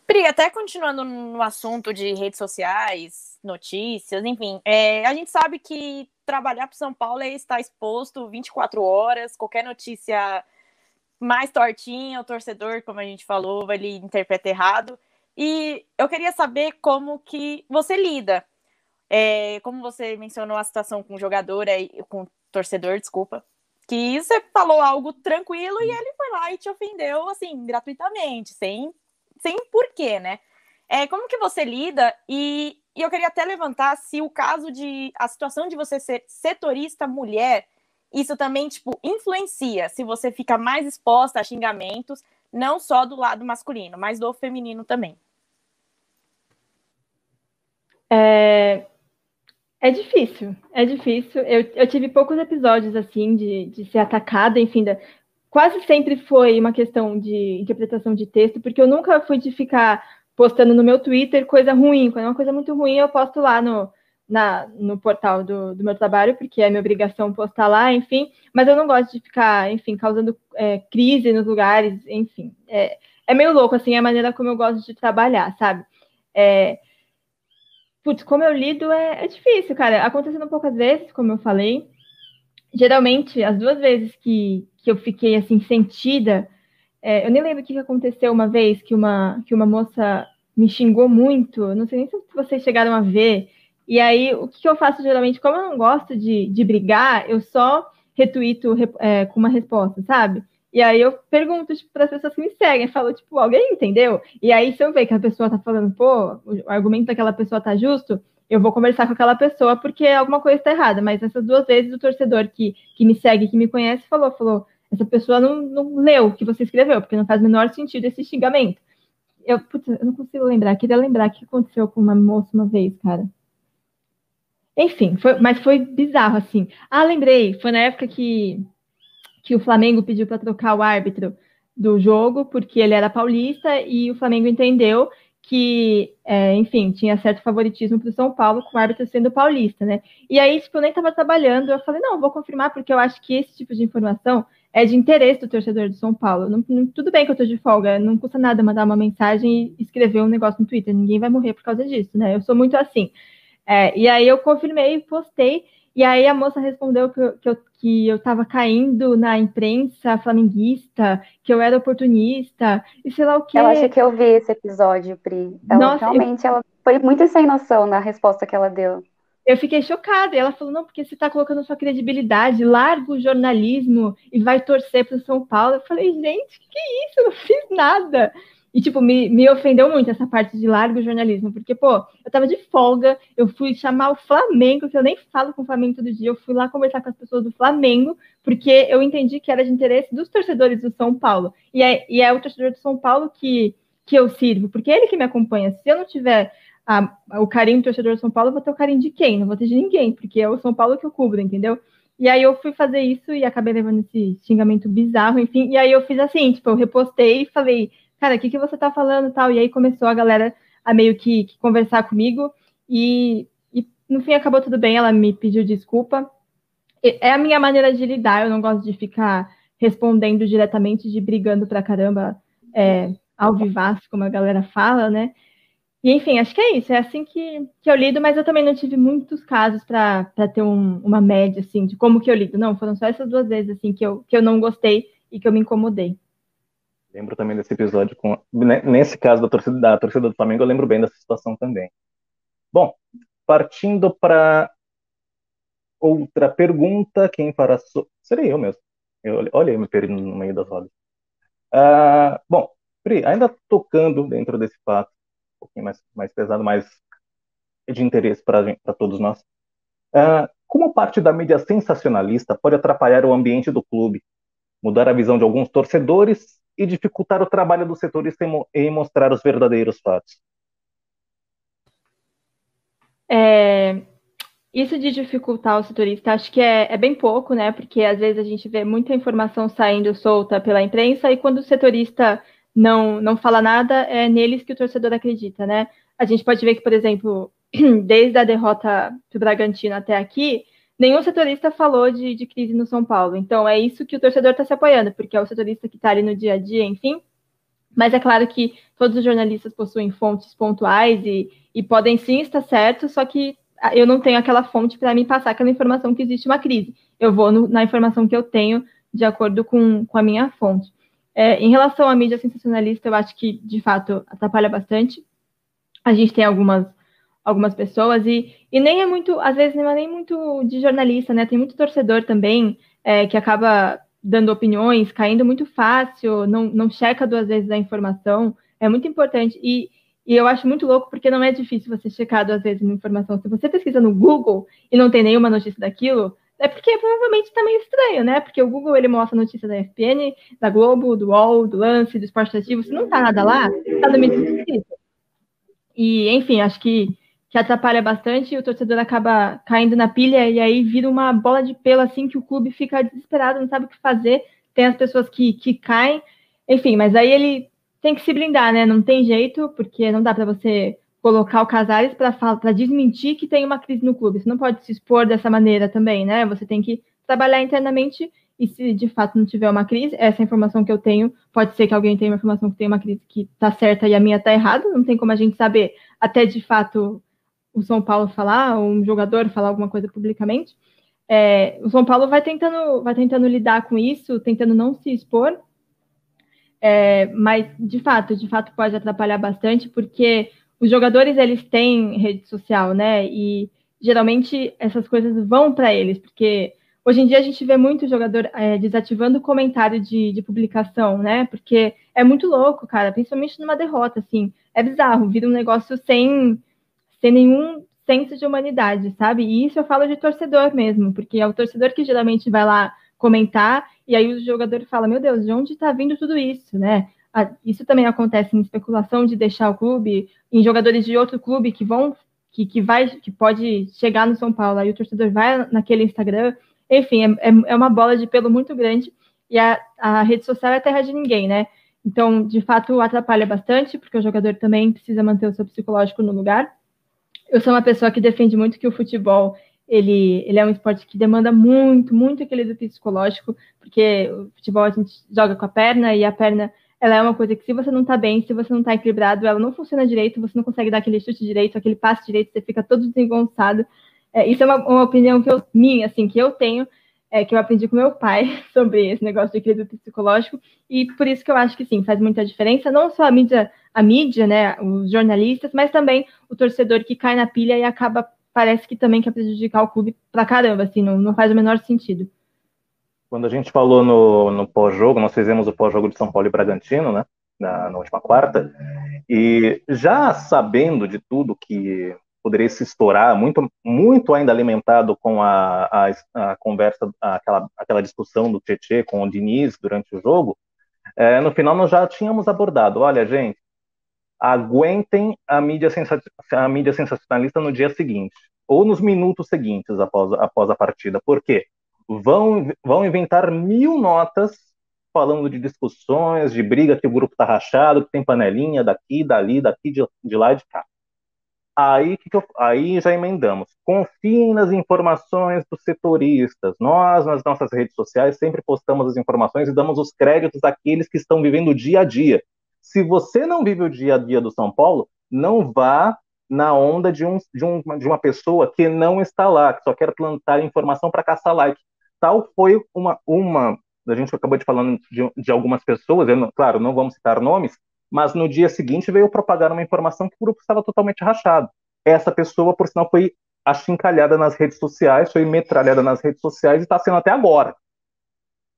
Pri, até continuando no assunto de redes sociais, notícias, enfim, é, a gente sabe que trabalhar para São Paulo é estar exposto 24 horas, qualquer notícia mais tortinha, o torcedor, como a gente falou, ele interpreta errado. E eu queria saber como que você lida. É, como você mencionou a situação com o jogador, com o torcedor, desculpa, que você falou algo tranquilo e ele foi lá e te ofendeu, assim, gratuitamente, sem, sem porquê, né? É, como que você lida e E eu queria até levantar se o caso de a situação de você ser setorista mulher, isso também tipo influencia se você fica mais exposta a xingamentos, não só do lado masculino, mas do feminino também. É, é difícil, é difícil. Eu, eu tive poucos episódios assim de, de ser atacada, enfim, da, quase sempre foi uma questão de interpretação de texto, porque eu nunca fui de ficar postando no meu Twitter coisa ruim. Quando é uma coisa muito ruim, eu posto lá no, na, no portal do, do meu trabalho, porque é minha obrigação postar lá, enfim. Mas eu não gosto de ficar, enfim, causando é, crise nos lugares, enfim. É, é meio louco, assim, a maneira como eu gosto de trabalhar, sabe? É, putz, como eu lido é, é difícil, cara. Acontecendo poucas vezes, como eu falei. Geralmente, as duas vezes que, que eu fiquei assim sentida. É, eu nem lembro o que aconteceu uma vez que uma, que uma moça me xingou muito. Não sei nem se vocês chegaram a ver. E aí, o que eu faço geralmente, como eu não gosto de, de brigar, eu só retuito é, com uma resposta, sabe? E aí eu pergunto tipo, para as pessoas que me seguem, falo, tipo, alguém entendeu? E aí, se eu ver que a pessoa tá falando, pô, o argumento daquela pessoa tá justo, eu vou conversar com aquela pessoa porque alguma coisa está errada. Mas essas duas vezes o torcedor que, que me segue, que me conhece, falou, falou, essa pessoa não, não leu o que você escreveu, porque não faz o menor sentido esse xingamento. Eu, putz, eu não consigo lembrar, queria lembrar o que aconteceu com uma moça uma vez, cara. Enfim, foi, mas foi bizarro, assim. Ah, lembrei, foi na época que, que o Flamengo pediu para trocar o árbitro do jogo, porque ele era paulista, e o Flamengo entendeu que, é, enfim, tinha certo favoritismo para o São Paulo, com o árbitro sendo paulista, né? E aí, tipo, eu nem estava trabalhando, eu falei, não, vou confirmar, porque eu acho que esse tipo de informação é de interesse do torcedor do São Paulo. Não, não, tudo bem que eu estou de folga, não custa nada mandar uma mensagem e escrever um negócio no Twitter, ninguém vai morrer por causa disso, né? Eu sou muito assim. É, e aí eu confirmei, postei, e aí a moça respondeu que eu, que eu, que eu tava caindo na imprensa flamenguista, que eu era oportunista, e sei lá o que. Ela acha que eu vi esse episódio, Pri. Ela Nossa, realmente eu... ela foi muito sem noção na resposta que ela deu. Eu fiquei chocada. E ela falou: não, porque você está colocando sua credibilidade, larga o jornalismo e vai torcer para o São Paulo. Eu falei, gente, que isso? Eu não fiz nada. E, tipo, me, me ofendeu muito essa parte de largo jornalismo, porque, pô, eu tava de folga, eu fui chamar o Flamengo, que eu nem falo com o Flamengo todo dia, eu fui lá conversar com as pessoas do Flamengo, porque eu entendi que era de interesse dos torcedores do São Paulo. E é, e é o torcedor do São Paulo que, que eu sirvo, porque é ele que me acompanha. Se eu não tiver a, o carinho do torcedor do São Paulo, eu vou ter o carinho de quem? Não vou ter de ninguém, porque é o São Paulo que eu cubro, entendeu? E aí eu fui fazer isso e acabei levando esse xingamento bizarro, enfim. E aí eu fiz assim, tipo, eu repostei e falei cara, o que, que você tá falando tal? E aí começou a galera a meio que, que conversar comigo e, e, no fim acabou tudo bem, ela me pediu desculpa. É a minha maneira de lidar, eu não gosto de ficar respondendo diretamente, de brigando pra caramba é, ao como a galera fala, né? E enfim, acho que é isso, é assim que, que eu lido, mas eu também não tive muitos casos para ter um, uma média, assim, de como que eu lido. Não, foram só essas duas vezes, assim, que eu, que eu não gostei e que eu me incomodei. Lembro também desse episódio com. Né, nesse caso da torcida, da torcida do Flamengo, eu lembro bem dessa situação também. Bom, partindo para outra pergunta, quem fará. So... Seria eu mesmo. Eu, olha, eu me perdi no meio das rodas. Uh, bom, Pri, ainda tocando dentro desse fato, um pouquinho mais, mais pesado, mas de interesse para todos nós. Uh, como parte da mídia sensacionalista pode atrapalhar o ambiente do clube, mudar a visão de alguns torcedores e dificultar o trabalho do setorista em mostrar os verdadeiros fatos? É, isso de dificultar o setorista, acho que é, é, bem pouco, né? Porque às vezes a gente vê muita informação saindo solta pela imprensa e quando o setorista não, não fala nada, é neles que o torcedor acredita, né? A gente pode ver que, por exemplo, desde a derrota do Bragantino até aqui, nenhum setorista falou de, de crise no São Paulo. Então é isso que o torcedor está se apoiando, porque é o setorista que está ali no dia a dia, enfim. Mas é claro que todos os jornalistas possuem fontes pontuais e, e podem sim estar certos, só que eu não tenho aquela fonte para me passar aquela informação que existe uma crise. Eu vou no, na informação que eu tenho de acordo com, com a minha fonte. É, em relação à mídia sensacionalista, eu acho que, de fato, atrapalha bastante. A gente tem algumas algumas pessoas, e, e nem é muito, às vezes não é nem muito de jornalista, né? Tem muito torcedor também é, que acaba dando opiniões, caindo muito fácil, não, não checa duas vezes a informação, é muito importante. E, E eu acho muito louco porque não é difícil você checar duas vezes uma informação. Se você pesquisa no Google e não tem nenhuma notícia daquilo, é porque provavelmente está meio estranho, né? Porque o Google ele mostra notícia da ESPN, da Globo, do UOL, do Lance, do Esporte Ativo. Se não está nada lá, está no meio E, enfim, acho que, que atrapalha bastante e o torcedor acaba caindo na pilha e aí vira uma bola de pelo assim que o clube fica desesperado, não sabe o que fazer. Tem as pessoas que, que caem, enfim, mas aí ele tem que se blindar, né? Não tem jeito, porque não dá para você colocar o Casares para desmentir que tem uma crise no clube. Você não pode se expor dessa maneira também, né? Você tem que trabalhar internamente e se de fato não tiver uma crise, essa informação que eu tenho, pode ser que alguém tenha uma informação que tem uma crise que está certa e a minha está errada, não tem como a gente saber até de fato o São Paulo falar, um jogador falar alguma coisa publicamente. É, o São Paulo vai tentando, vai tentando lidar com isso, tentando não se expor, é, mas de fato, de fato pode atrapalhar bastante, porque os jogadores eles têm rede social, né? E geralmente essas coisas vão para eles, porque hoje em dia a gente vê muito jogador é, desativando comentário de, de, publicação, né? Porque é muito louco, cara, principalmente numa derrota, assim, é bizarro, vira um negócio sem, sem nenhum senso de humanidade, sabe? E isso eu falo de torcedor mesmo, porque é o torcedor que geralmente vai lá comentar e aí o jogador fala, meu Deus, de onde está vindo tudo isso, né? isso também acontece em especulação de deixar o clube, em jogadores de outro clube que vão, que, que vai, que pode chegar no São Paulo, aí o torcedor vai naquele Instagram, enfim, é, é, é uma bola de pelo muito grande e a, a rede social é terra de ninguém, né? Então, de fato, atrapalha bastante, porque o jogador também precisa manter o seu psicológico no lugar. Eu sou uma pessoa que defende muito que o futebol ele, ele é um esporte que demanda muito, muito aquele do psicológico, porque o futebol a gente joga com a perna e a perna ela é uma coisa que se você não tá bem, se você não tá equilibrado, ela não funciona direito, você não consegue dar aquele chute direito, aquele passe direito, você fica todo desengonçado. É, isso é uma, uma, opinião que eu, minha, assim, que eu tenho, é, que eu aprendi com meu pai sobre esse negócio de equilíbrio psicológico, e por isso que eu acho que sim, faz muita diferença, não só a mídia, a mídia, né, os jornalistas, mas também o torcedor que cai na pilha e acaba, parece que também quer prejudicar o clube pra caramba, assim, não, não faz o menor sentido. Quando a gente falou no, no pós-jogo, nós fizemos o pós-jogo de São Paulo e Bragantino, né? Na, na, última quarta, e já sabendo de tudo que poderia se estourar, muito, muito ainda alimentado com a, a, a conversa, aquela, aquela discussão do Tietê com o Diniz durante o jogo, é, no final nós já tínhamos abordado, olha, gente, aguentem a mídia, a mídia sensacionalista no dia seguinte, ou nos minutos seguintes após, após a partida. Por quê? vão, vão inventar mil notas falando de discussões, de briga que o grupo está rachado, que tem panelinha daqui, dali, daqui, de, de lá e de cá. Aí, que que eu, aí já emendamos. Confiem nas informações dos setoristas. Nós, nas nossas redes sociais, sempre postamos as informações e damos os créditos àqueles que estão vivendo o dia a dia. Se você não vive o dia a dia do São Paulo, não vá na onda de, um, de, um, de uma pessoa que não está lá, que só quer plantar informação para caçar like tal foi uma, uma a gente acabou de falando de, de algumas pessoas, eu, claro, não vamos citar nomes, mas no dia seguinte veio propagar uma informação que o grupo estava totalmente rachado. Essa pessoa, por sinal, foi achincalhada nas redes sociais, foi metralhada nas redes sociais e está sendo até agora.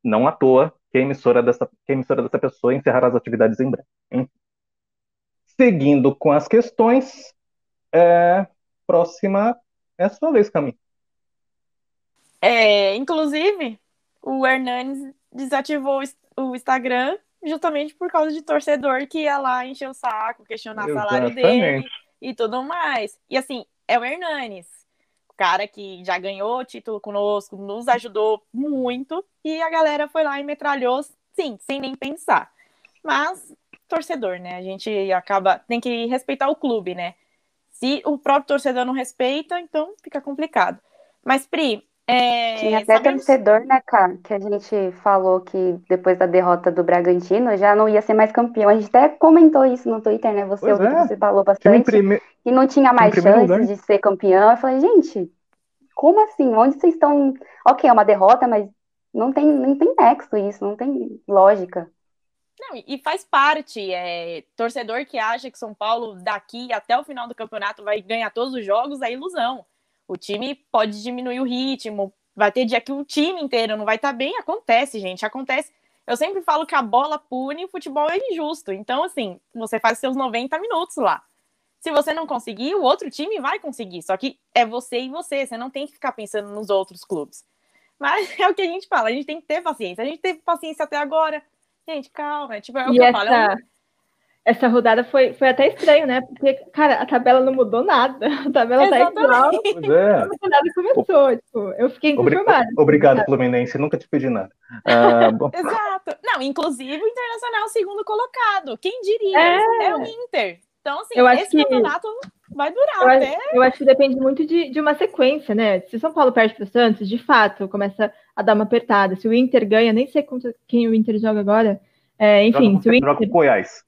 Não à toa que a emissora dessa, que a emissora dessa pessoa encerrará as atividades em breve. Hein? Seguindo com as questões, é, próxima é a sua vez, Camille. É, inclusive, o Hernanes desativou o Instagram justamente por causa de torcedor que ia lá encher o saco, questionar o salário dele e tudo mais. E assim, é o Hernanes, o cara que já ganhou o título conosco, nos ajudou muito, e a galera foi lá e metralhou, sim, sem nem pensar. Mas, torcedor, né? A gente acaba, tem que respeitar o clube, né? Se o próprio torcedor não respeita, então fica complicado. Mas, Pri, é, Tinha até sabemos... torcedor, né, cara, que a gente falou que depois da derrota do Bragantino já não ia ser mais campeão. A gente até comentou isso no Twitter, né? Você, é. você falou bastante. Prime... E não tinha mais chances lugar. de ser campeão. Eu falei, gente, como assim? Onde vocês estão? Ok, é uma derrota, mas não tem, não tem nexo isso, não tem lógica. Não, e faz parte. É, torcedor que acha que São Paulo, daqui até o final do campeonato, vai ganhar todos os jogos, é ilusão. O time pode diminuir o ritmo, vai ter dia que o time inteiro não vai estar tá bem. Acontece, gente, acontece. Eu sempre falo que a bola pune e o futebol é injusto. Então, assim, você faz seus 90 minutos lá. Se você não conseguir, o outro time vai conseguir. Só que é você e você. Você não tem que ficar pensando nos outros clubes. Mas é o que a gente fala, a gente tem que ter paciência. A gente teve paciência até agora. Gente, calma. Tipo, é o E que eu essa, falo. é um- essa rodada foi, foi até estranho, né? Porque, cara, a tabela não mudou nada. A tabela tá igual. Pois é. A rodada começou. Tipo, eu fiquei Obri- inconformada. Obrigado, Fluminense. Nunca te pedi nada. Ah, bom, Exato. Não, inclusive o Internacional é o segundo colocado. Quem diria? É. É, o Inter. Então, assim, Eu acho esse que- campeonato vai durar Eu acho, até. eu acho que depende muito de, de uma sequência, né? Se o São Paulo perde para o Santos, de fato, começa a dar uma apertada. Se o Inter ganha, nem sei contra quem o Inter joga agora. É, enfim, joga, se o joga Inter, com Goiás.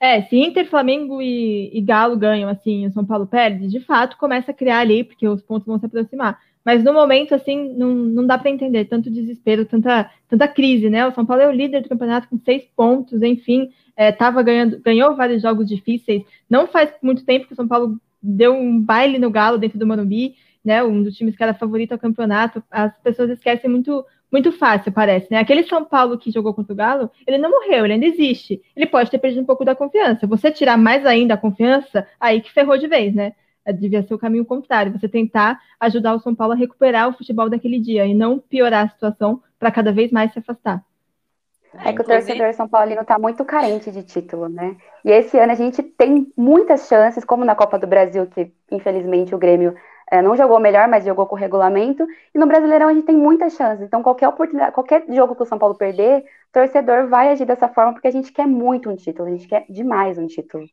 É, se Inter, Flamengo e, e Galo ganham, assim, o São Paulo perde, de fato, começa a criar ali, porque os pontos vão se aproximar. Mas no momento, assim, não, não dá para entender tanto desespero, tanta, tanta crise, né? O São Paulo é o líder do campeonato com seis pontos, enfim, é, tava ganhando, ganhou vários jogos difíceis. Não faz muito tempo que o São Paulo deu um baile no Galo dentro do Morumbi, né? Um dos times que era favorito ao campeonato. As pessoas esquecem muito muito fácil, parece, né? Aquele São Paulo que jogou contra o Galo, ele não morreu, ele ainda existe. Ele pode ter perdido um pouco da confiança. Você tirar mais ainda a confiança, aí que ferrou de vez, né? Devia ser o caminho contrário, você tentar ajudar o São Paulo a recuperar o futebol daquele dia e não piorar a situação para cada vez mais se afastar. É que o torcedor São Paulino tá muito carente de título, né? E esse ano a gente tem muitas chances, como na Copa do Brasil, que infelizmente o Grêmio eh, não jogou melhor, mas jogou com o regulamento. E no Brasileirão a gente tem muitas chances. Então, qualquer oportunidade, qualquer jogo que o São Paulo perder, o torcedor vai agir dessa forma, porque a gente quer muito um título, a gente quer demais um título.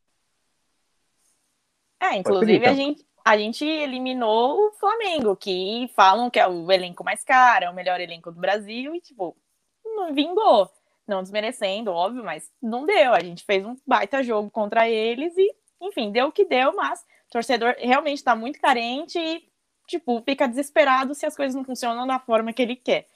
É, inclusive a gente, a gente eliminou o Flamengo, que falam que é o elenco mais caro, é o melhor elenco do Brasil, e tipo, não vingou. Não desmerecendo, óbvio, mas não deu. A gente fez um baita jogo contra eles e, enfim, deu o que deu, mas torcedor realmente tá muito carente e, tipo, fica desesperado se as coisas não funcionam da forma que ele quer.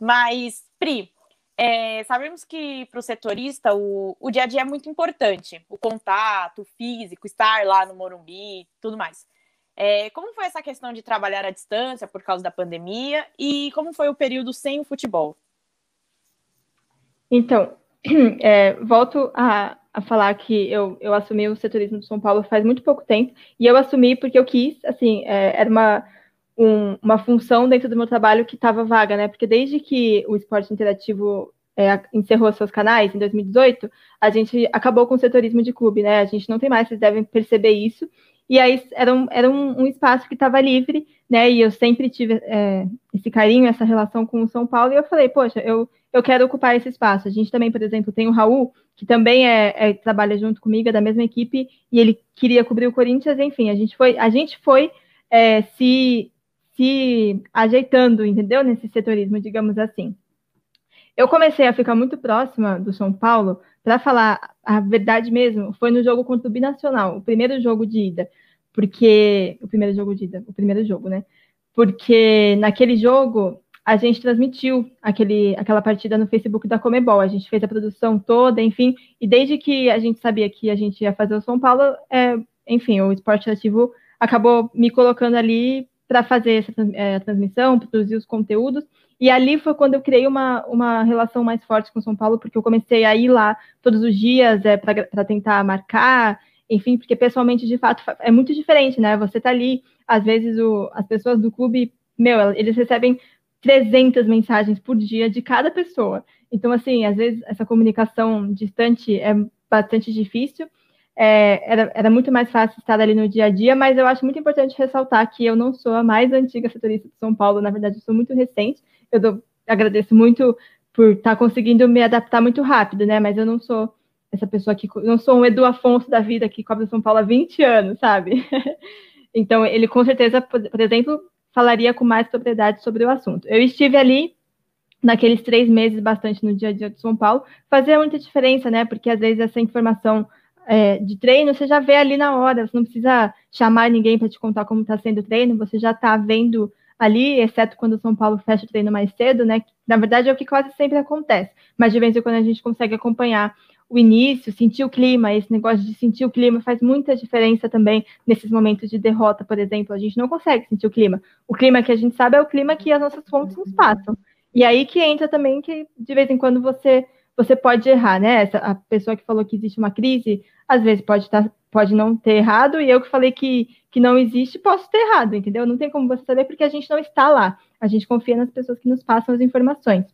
Mas, Pri, é, sabemos que para o setorista o, o dia a dia é muito importante, o contato, o físico, estar lá no Morumbi, tudo mais. É, como foi essa questão de trabalhar à distância por causa da pandemia e como foi o período sem o futebol? Então, é, volto a, a falar que eu, eu assumi o setorismo do São Paulo faz muito pouco tempo, e eu assumi porque eu quis, assim, é, era uma, um, uma função dentro do meu trabalho que estava vaga, né? Porque desde que o esporte interativo é, encerrou seus canais, em 2018, a gente acabou com o setorismo de clube, né? A gente não tem mais, vocês devem perceber isso. E aí era um, era um, um espaço que estava livre, né? E eu sempre tive é, esse carinho, essa relação com o São Paulo, e eu falei, poxa, eu, eu quero ocupar esse espaço. A gente também, por exemplo, tem o Raul, que também é, é, trabalha junto comigo, é da mesma equipe, e ele queria cobrir o Corinthians, enfim, a gente foi, a gente foi é, se, se ajeitando, entendeu? Nesse setorismo, digamos assim. Eu comecei a ficar muito próxima do São Paulo, para falar a verdade mesmo, foi no jogo contra o Binacional, o primeiro jogo de ida, porque. O primeiro jogo de ida, o primeiro jogo, né? Porque naquele jogo a gente transmitiu aquele, aquela partida no Facebook da Comebol. A gente fez a produção toda, enfim, e desde que a gente sabia que a gente ia fazer o São Paulo, é, enfim, o esporte ativo acabou me colocando ali para fazer essa é, transmissão, produzir os conteúdos. E ali foi quando eu criei uma, uma relação mais forte com São Paulo, porque eu comecei a ir lá todos os dias é, para tentar marcar, enfim, porque pessoalmente, de fato, é muito diferente, né? Você tá ali, às vezes o, as pessoas do clube, meu, eles recebem 300 mensagens por dia de cada pessoa. Então, assim, às vezes essa comunicação distante é bastante difícil. É, era, era muito mais fácil estar ali no dia a dia, mas eu acho muito importante ressaltar que eu não sou a mais antiga setorista de São Paulo, na verdade, eu sou muito recente. Eu dou, agradeço muito por estar conseguindo me adaptar muito rápido, né? Mas eu não sou essa pessoa que não sou um Edu Afonso da vida que cobre São Paulo há 20 anos, sabe? então, ele com certeza, por exemplo, falaria com mais propriedade sobre o assunto. Eu estive ali naqueles três meses bastante no dia a dia de São Paulo, fazia muita diferença, né? Porque às vezes essa informação é, de treino você já vê ali na hora, você não precisa chamar ninguém para te contar como está sendo o treino, você já está vendo ali, exceto quando São Paulo fecha o treino mais cedo, né? Na verdade é o que quase sempre acontece, mas de vez em quando a gente consegue acompanhar o início, sentir o clima, esse negócio de sentir o clima faz muita diferença também nesses momentos de derrota, por exemplo. A gente não consegue sentir o clima. O clima que a gente sabe é o clima que as nossas fontes nos passam. E aí que entra também que de vez em quando você você pode errar, né? Essa, a pessoa que falou que existe uma crise, às vezes pode estar pode não ter errado, e eu que falei que, que não existe, posso ter errado, entendeu? Não tem como você saber porque a gente não está lá. A gente confia nas pessoas que nos passam as informações.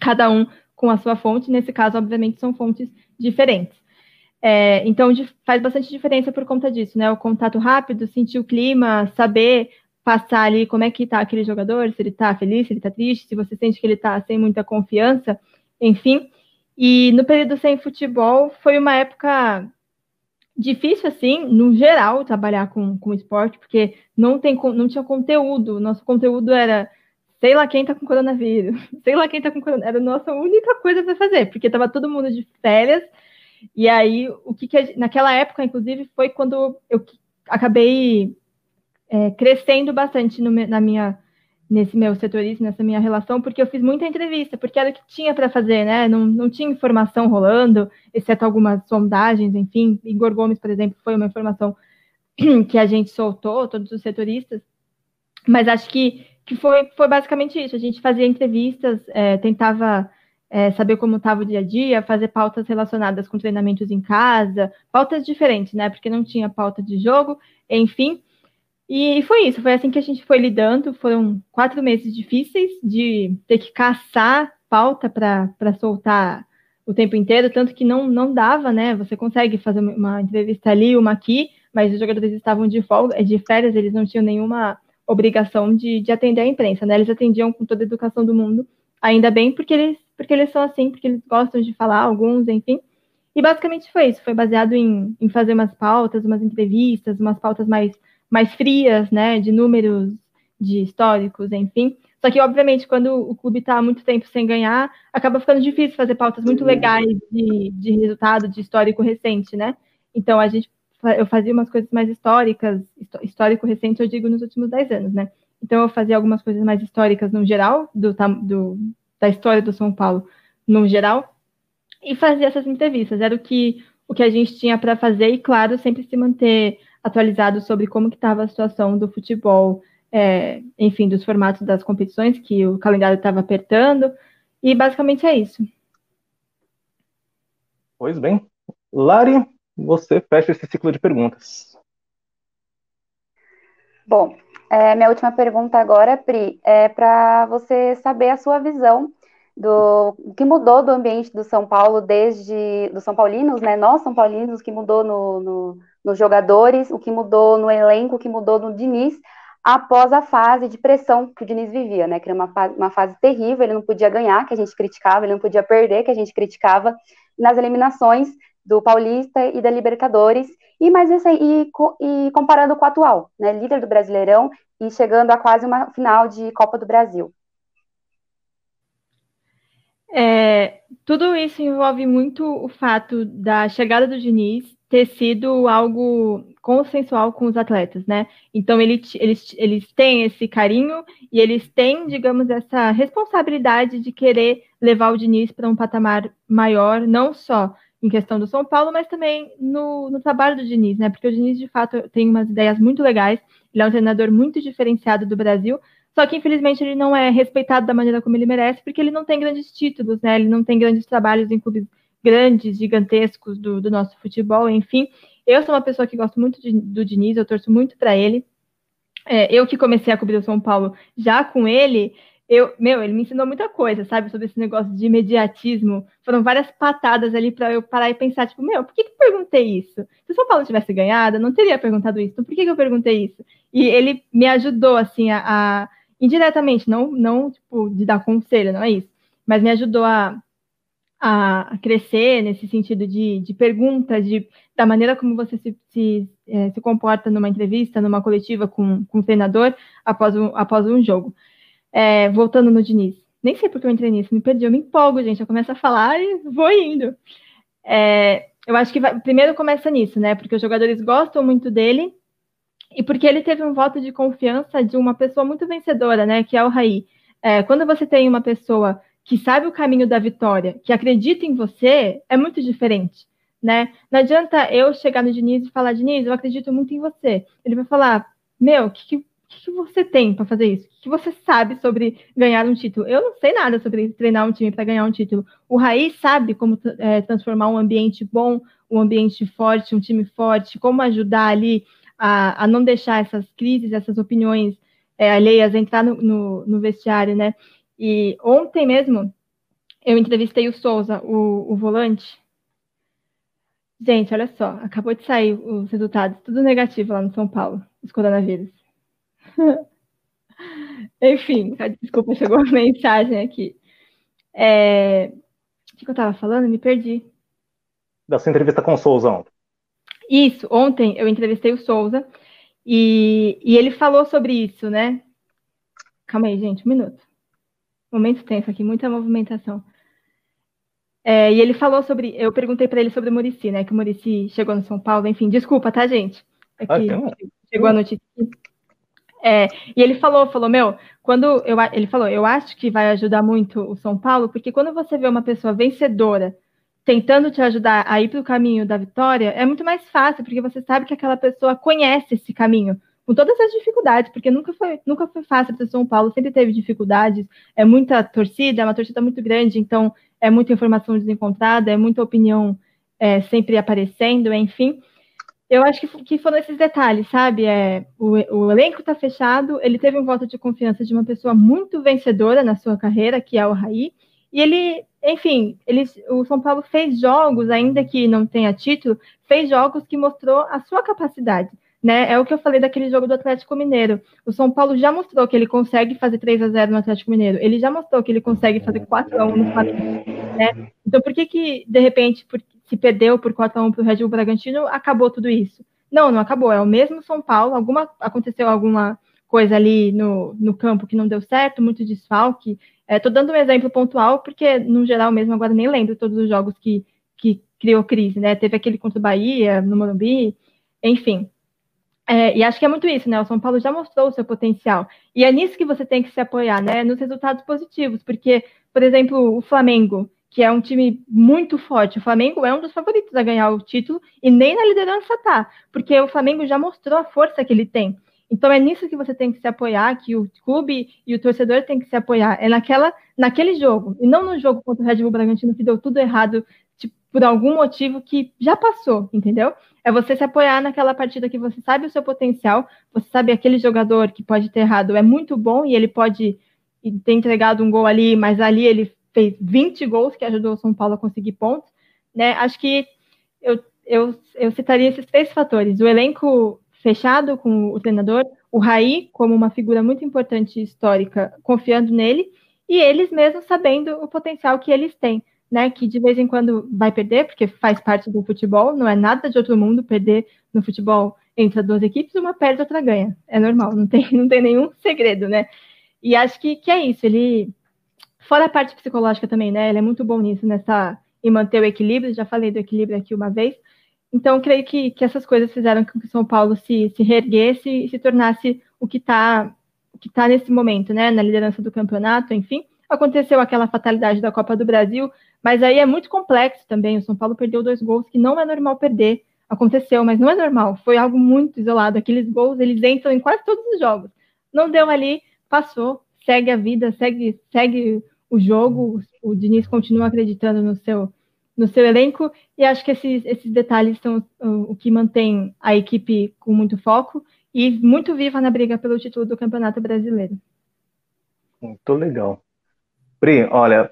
Cada um com a sua fonte, nesse caso, obviamente, são fontes diferentes. É, então, faz bastante diferença por conta disso, né? O contato rápido, sentir o clima, saber passar ali como é que tá aquele jogador, se ele tá feliz, se ele tá triste, se você sente que ele tá sem muita confiança, enfim. E no período sem futebol foi uma época difícil, assim, no geral, trabalhar com, com esporte, porque não, tem, não tinha conteúdo. Nosso conteúdo era sei lá quem tá com coronavírus, sei lá quem tá com coronavírus. Era a nossa única coisa para fazer, porque tava todo mundo de férias. E aí, o que, que naquela época, inclusive, foi quando eu acabei é, crescendo bastante no, na minha nesse meu setorismo, nessa minha relação, porque eu fiz muita entrevista, porque era o que tinha para fazer, né? Não, não tinha informação rolando, exceto algumas sondagens, enfim. Igor Gomes, por exemplo, foi uma informação que a gente soltou, todos os setoristas. Mas acho que, que foi, foi basicamente isso. A gente fazia entrevistas, é, tentava é, saber como estava o dia a dia, fazer pautas relacionadas com treinamentos em casa, pautas diferentes, né? Porque não tinha pauta de jogo, enfim. E foi isso, foi assim que a gente foi lidando. Foram quatro meses difíceis de ter que caçar pauta para soltar o tempo inteiro, tanto que não, não dava, né? Você consegue fazer uma entrevista ali, uma aqui, mas os jogadores estavam de folga, de férias, eles não tinham nenhuma obrigação de, de atender a imprensa, né? Eles atendiam com toda a educação do mundo, ainda bem, porque eles, porque eles são assim, porque eles gostam de falar, alguns, enfim. E basicamente foi isso, foi baseado em, em fazer umas pautas, umas entrevistas, umas pautas mais mais frias, né, de números, de históricos, enfim. Só que, obviamente, quando o clube está há muito tempo sem ganhar, acaba ficando difícil fazer pautas muito legais de, de resultado, de histórico recente, né? Então, a gente, eu fazia umas coisas mais históricas, histórico recente, eu digo, nos últimos dez anos, né? Então, eu fazia algumas coisas mais históricas no geral, do, do, da história do São Paulo no geral, e fazia essas entrevistas. Era o que, o que a gente tinha para fazer, e, claro, sempre se manter atualizado sobre como que estava a situação do futebol, é, enfim, dos formatos das competições, que o calendário estava apertando, e basicamente é isso. Pois bem. Lari, você fecha esse ciclo de perguntas. Bom, é, minha última pergunta agora, Pri, é para você saber a sua visão do que mudou do ambiente do São Paulo desde dos São Paulinos, né? Nós São Paulinos, que mudou no, no, nos jogadores, o que mudou no elenco, o que mudou no Diniz após a fase de pressão que o Diniz vivia, né? Que era uma uma fase terrível, ele não podia ganhar, que a gente criticava, ele não podia perder, que a gente criticava nas eliminações do Paulista e da Libertadores, e mais esse e, e comparando com o atual, né? Líder do Brasileirão e chegando a quase uma final de Copa do Brasil. É, tudo isso envolve muito o fato da chegada do Diniz ter sido algo consensual com os atletas, né? Então ele, eles, eles têm esse carinho e eles têm, digamos, essa responsabilidade de querer levar o Diniz para um patamar maior, não só em questão do São Paulo, mas também no, no trabalho do Diniz, né? Porque o Diniz, de fato, tem umas ideias muito legais, ele é um treinador muito diferenciado do Brasil, só que, infelizmente, ele não é respeitado da maneira como ele merece, porque ele não tem grandes títulos, né? Ele não tem grandes trabalhos em clubes grandes, gigantescos do, do nosso futebol, enfim. Eu sou uma pessoa que gosto muito de, do Diniz, eu torço muito para ele. É, eu que comecei a cobrir o São Paulo já com ele, eu, meu, ele me ensinou muita coisa, sabe, sobre esse negócio de imediatismo. Foram várias patadas ali para eu parar e pensar, tipo, meu, por que, que eu perguntei isso? Se o São Paulo tivesse ganhado, eu não teria perguntado isso. Então, por que, que eu perguntei isso? E ele me ajudou, assim, a, a indiretamente, não, não tipo, de dar conselho, não é isso, mas me ajudou a, a crescer nesse sentido de, de perguntas, de, da maneira como você se, se, é, se comporta numa entrevista, numa coletiva com, com o treinador após um, após um jogo. É, voltando no Diniz, nem sei porque eu entrei nisso, me perdi, eu me empolgo, gente, eu começo a falar e vou indo. É, eu acho que vai, primeiro começa nisso, né? Porque os jogadores gostam muito dele e porque ele teve um voto de confiança de uma pessoa muito vencedora, né? Que é o Raí. É, quando você tem uma pessoa que sabe o caminho da vitória, que acredita em você, é muito diferente, né? Não adianta eu chegar no Diniz e falar, Diniz, eu acredito muito em você. Ele vai falar, meu, que, que, que, você tem para fazer isso? O que você sabe sobre ganhar um título? Eu não sei nada sobre treinar um time para ganhar um título. O Raí sabe como é, transformar um ambiente bom, um ambiente forte, um time forte, como ajudar ali a, a não deixar essas crises, essas opiniões é, alheias entrar no, no, no, vestiário, né? E ontem mesmo eu entrevistei o Souza, o, o volante. Gente, olha só, acabou de sair os resultados, tudo negativo lá no São Paulo, os coronavírus. Enfim, desculpa, chegou a mensagem aqui. É... O que eu estava falando? Me perdi. Da sua entrevista com o Souza ontem. Isso, ontem eu entrevistei o Souza e, e ele falou sobre isso, né? Calma aí, gente, um minuto. Momento tenso aqui, muita movimentação. É, e ele falou sobre. Eu perguntei para ele sobre o Murici, né? Que o Murici chegou no São Paulo, enfim, desculpa, tá, gente? Aqui, ah, chegou a notícia. É, e ele falou, falou, meu, quando eu, ele falou, eu acho que vai ajudar muito o São Paulo, porque quando você vê uma pessoa vencedora tentando te ajudar a ir para o caminho da vitória, é muito mais fácil, porque você sabe que aquela pessoa conhece esse caminho, com todas as dificuldades, porque nunca foi, nunca foi fácil para São Paulo, sempre teve dificuldades, é muita torcida, é uma torcida muito grande, então é muita informação desencontrada, é muita opinião é, sempre aparecendo, enfim. Eu acho que, que foram esses detalhes, sabe? É, o, o elenco está fechado, ele teve um voto de confiança de uma pessoa muito vencedora na sua carreira, que é o Raí, e ele, enfim, eles, o São Paulo fez jogos, ainda que não tenha título, fez jogos que mostrou a sua capacidade. Né? É o que eu falei daquele jogo do Atlético Mineiro. O São Paulo já mostrou que ele consegue fazer 3 a 0 no Atlético Mineiro. Ele já mostrou que ele consegue fazer 4 a 1 no Flamengo, né? Então por que que de repente por, se perdeu por 4 a 1 para o Red Bull Bragantino, acabou tudo isso? Não, não acabou. É o mesmo São Paulo. Alguma aconteceu alguma coisa ali no, no campo que não deu certo, muito desfalque. Estou é, dando um exemplo pontual, porque, no geral mesmo, agora nem lembro todos os jogos que, que criou crise, né? Teve aquele contra o Bahia, no Morumbi, enfim. É, e acho que é muito isso, né? O São Paulo já mostrou o seu potencial. E é nisso que você tem que se apoiar, né? Nos resultados positivos, porque, por exemplo, o Flamengo, que é um time muito forte, o Flamengo é um dos favoritos a ganhar o título, e nem na liderança tá, porque o Flamengo já mostrou a força que ele tem. Então é nisso que você tem que se apoiar, que o clube e o torcedor tem que se apoiar. É naquela, naquele jogo, e não no jogo contra o Red Bull Bragantino que deu tudo errado tipo, por algum motivo que já passou, entendeu? É você se apoiar naquela partida que você sabe o seu potencial, você sabe aquele jogador que pode ter errado é muito bom e ele pode ter entregado um gol ali, mas ali ele fez 20 gols que ajudou o São Paulo a conseguir pontos, né? Acho que eu, eu, eu citaria esses três fatores: o elenco fechado com o treinador, o Raí como uma figura muito importante histórica, confiando nele, e eles mesmos sabendo o potencial que eles têm, né? Que de vez em quando vai perder, porque faz parte do futebol, não é nada de outro mundo perder no futebol entre as duas equipes, uma perde, outra ganha. É normal, não tem, não tem nenhum segredo, né? E acho que, que é isso, ele. Fora a parte psicológica também, né? Ele é muito bom nisso, nessa. em manter o equilíbrio, já falei do equilíbrio aqui uma vez, então, creio que, que essas coisas fizeram com que o São Paulo se, se reerguesse e se tornasse o que está que tá nesse momento, né, na liderança do campeonato, enfim. Aconteceu aquela fatalidade da Copa do Brasil, mas aí é muito complexo também. O São Paulo perdeu dois gols que não é normal perder. Aconteceu, mas não é normal. Foi algo muito isolado. Aqueles gols, eles entram em quase todos os jogos. Não deu ali, passou, segue a vida, segue, segue o jogo. O Diniz continua acreditando no seu no seu elenco, e acho que esses, esses detalhes são o, o que mantém a equipe com muito foco e muito viva na briga pelo título do Campeonato Brasileiro. Muito legal. Pri, olha,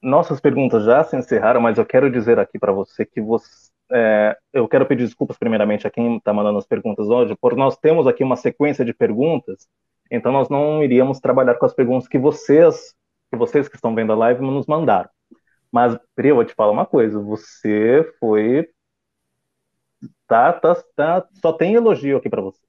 nossas perguntas já se encerraram, mas eu quero dizer aqui para você que você, é, eu quero pedir desculpas primeiramente a quem está mandando as perguntas hoje, por nós temos aqui uma sequência de perguntas, então nós não iríamos trabalhar com as perguntas que vocês, que vocês que estão vendo a live nos mandaram. Mas, Pri, eu vou te falar uma coisa, você foi. Tá, tá, tá, só tem elogio aqui para você.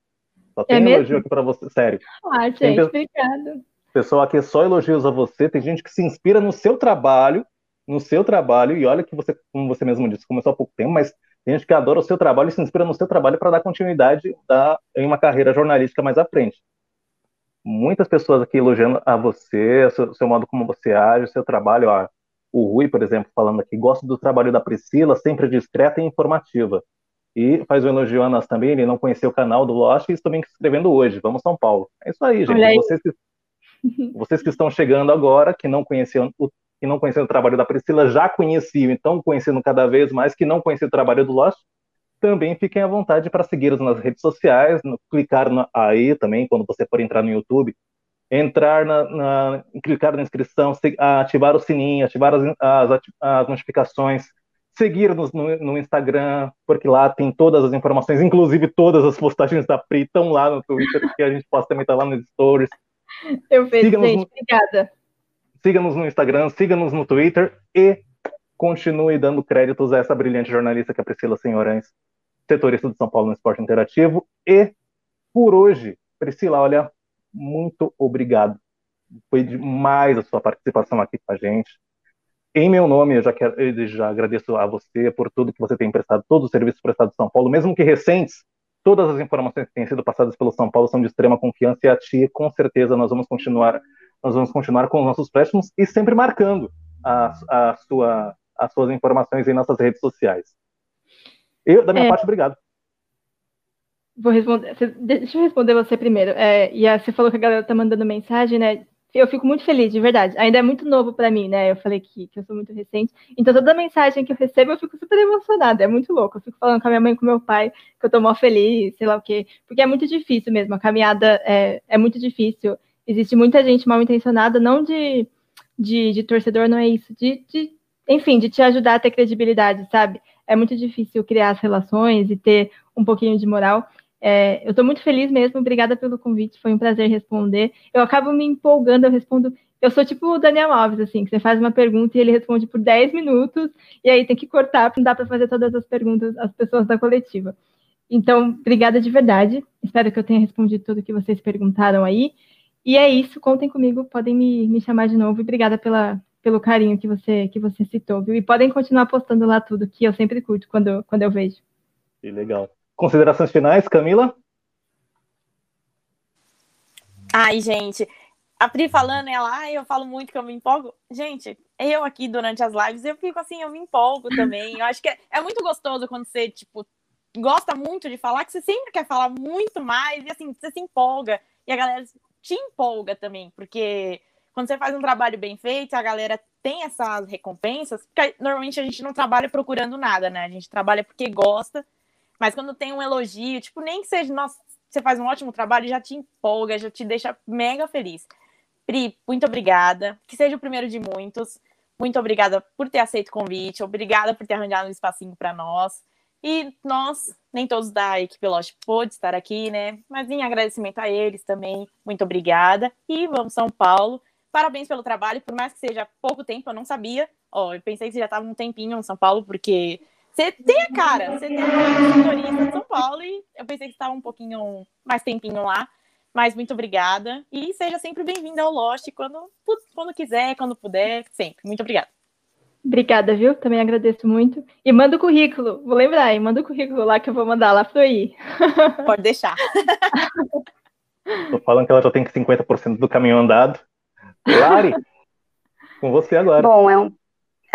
Só tem é elogio aqui para você, sério. Ah, gente, tem, obrigada. Pessoal aqui só elogios a você, tem gente que se inspira no seu trabalho, no seu trabalho, e olha que você, como você mesmo disse, começou há pouco tempo, mas tem gente que adora o seu trabalho e se inspira no seu trabalho para dar continuidade da, em uma carreira jornalística mais à frente. Muitas pessoas aqui elogiando a você, o seu, seu modo como você age, o seu trabalho, ó, o Rui, por exemplo, falando aqui, gosto do trabalho da Priscila, sempre discreta e informativa. E faz o elogio a nós também, ele não conheceu o canal do Lost e estou me inscrevendo hoje. Vamos São Paulo. É isso aí, gente. Aí. Vocês, que, vocês que estão chegando agora, que não conheciam o que não conheciam o trabalho da Priscila já conheciam, então conhecendo cada vez mais, que não conheciam o trabalho do Lost, também fiquem à vontade para seguir nas redes sociais, no, clicar na, aí também, quando você for entrar no YouTube, entrar na, na clicar na inscrição, se, ativar o sininho, ativar as, as, as notificações, seguir-nos no, no, Instagram, porque lá tem todas as informações, inclusive todas as postagens da Pri estão lá no Twitter, que a gente possa também estar lá nos stories. Eu vejo, gente, no, obrigada. Siga-nos no Instagram, siga-nos no Twitter e continue dando créditos a essa brilhante jornalista que é a Priscila Senhorães, setorista do São Paulo no Esporte Interativo. E por hoje, Priscila, olha, muito obrigado. Foi demais a sua participação aqui com a gente. Em meu nome, eu já, quero, eu já agradeço a você por tudo que você tem prestado, todos os serviços prestados em São Paulo, mesmo que recentes, todas as informações que têm sido passadas pelo São Paulo são de extrema confiança e a ti, com certeza, nós vamos continuar, nós vamos continuar com os nossos préstimos e sempre marcando a, a sua, as suas informações em nossas redes sociais. Eu, da minha é. parte, obrigado. Vou responder. Deixa eu responder você primeiro. É, e você falou que a galera tá mandando mensagem, né? Eu fico muito feliz, de verdade. Ainda é muito novo para mim, né? Eu falei que, que eu sou muito recente. Então, toda mensagem que eu recebo, eu fico super emocionada. É muito louco. Eu fico falando com a minha mãe e com meu pai que eu tô mó feliz, sei lá o quê. Porque é muito difícil mesmo. A caminhada é, é muito difícil. Existe muita gente mal intencionada, não de, de, de torcedor, não é isso. De, de, enfim, de te ajudar a ter credibilidade, sabe? É muito difícil criar as relações e ter um pouquinho de moral. É, eu estou muito feliz mesmo, obrigada pelo convite, foi um prazer responder. Eu acabo me empolgando, eu respondo. Eu sou tipo o Daniel Alves, assim, que você faz uma pergunta e ele responde por 10 minutos, e aí tem que cortar, não dá para fazer todas as perguntas às pessoas da coletiva. Então, obrigada de verdade. Espero que eu tenha respondido tudo que vocês perguntaram aí. E é isso, contem comigo, podem me, me chamar de novo. E obrigada pela, pelo carinho que você, que você citou, viu? E podem continuar postando lá tudo, que eu sempre curto quando, quando eu vejo. Que legal. Considerações finais, Camila? Ai, gente, a Pri falando, ela, ai, eu falo muito que eu me empolgo. Gente, eu aqui durante as lives, eu fico assim, eu me empolgo também. Eu acho que é, é muito gostoso quando você, tipo, gosta muito de falar, que você sempre quer falar muito mais, e assim, você se empolga, e a galera te empolga também, porque quando você faz um trabalho bem feito, a galera tem essas recompensas, porque normalmente a gente não trabalha procurando nada, né? A gente trabalha porque gosta mas quando tem um elogio, tipo, nem que seja, nossa, você faz um ótimo trabalho, já te empolga, já te deixa mega feliz. Pri, muito obrigada. Que seja o primeiro de muitos. Muito obrigada por ter aceito o convite. Obrigada por ter arranjado um espacinho para nós. E nós, nem todos da equipe Lost pôde estar aqui, né? Mas em agradecimento a eles também, muito obrigada. E vamos São Paulo. Parabéns pelo trabalho, por mais que seja pouco tempo, eu não sabia. Ó, eu pensei que você já estava um tempinho em São Paulo, porque você tem a cara, você tem a cara de motorista de São Paulo e eu pensei que estava um pouquinho mais tempinho lá. Mas muito obrigada. E seja sempre bem-vinda ao Lost quando, quando quiser, quando puder, sempre. Muito obrigada. Obrigada, viu? Também agradeço muito. E manda o currículo. Vou lembrar, hein? Manda o currículo lá que eu vou mandar lá para ir. Pode deixar. Tô falando que ela já tem 50% do caminho andado. Lari, com você agora. Bom, é um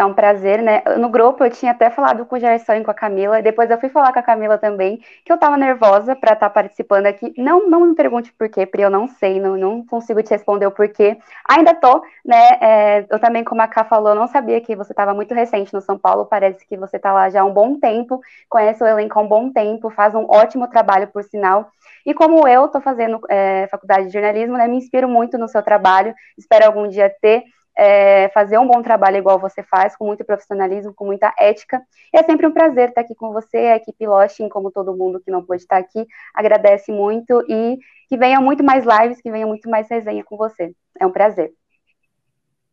é um prazer, né? No grupo eu tinha até falado com o Gerson e com a Camila, e depois eu fui falar com a Camila também, que eu tava nervosa para estar tá participando aqui. Não, não me pergunte por quê, Pri, eu não sei, não, não consigo te responder o porquê. Ainda tô, né? É, eu também, como a Ká falou, não sabia que você estava muito recente no São Paulo, parece que você tá lá já há um bom tempo, conhece o elenco há um bom tempo, faz um ótimo trabalho, por sinal. E como eu estou fazendo é, faculdade de jornalismo, né, me inspiro muito no seu trabalho, espero algum dia ter é, fazer um bom trabalho igual você faz, com muito profissionalismo, com muita ética. E é sempre um prazer estar aqui com você, a equipe Loshin, como todo mundo que não pôde estar aqui, agradece muito e que venha muito mais lives, que venha muito mais resenha com você. É um prazer.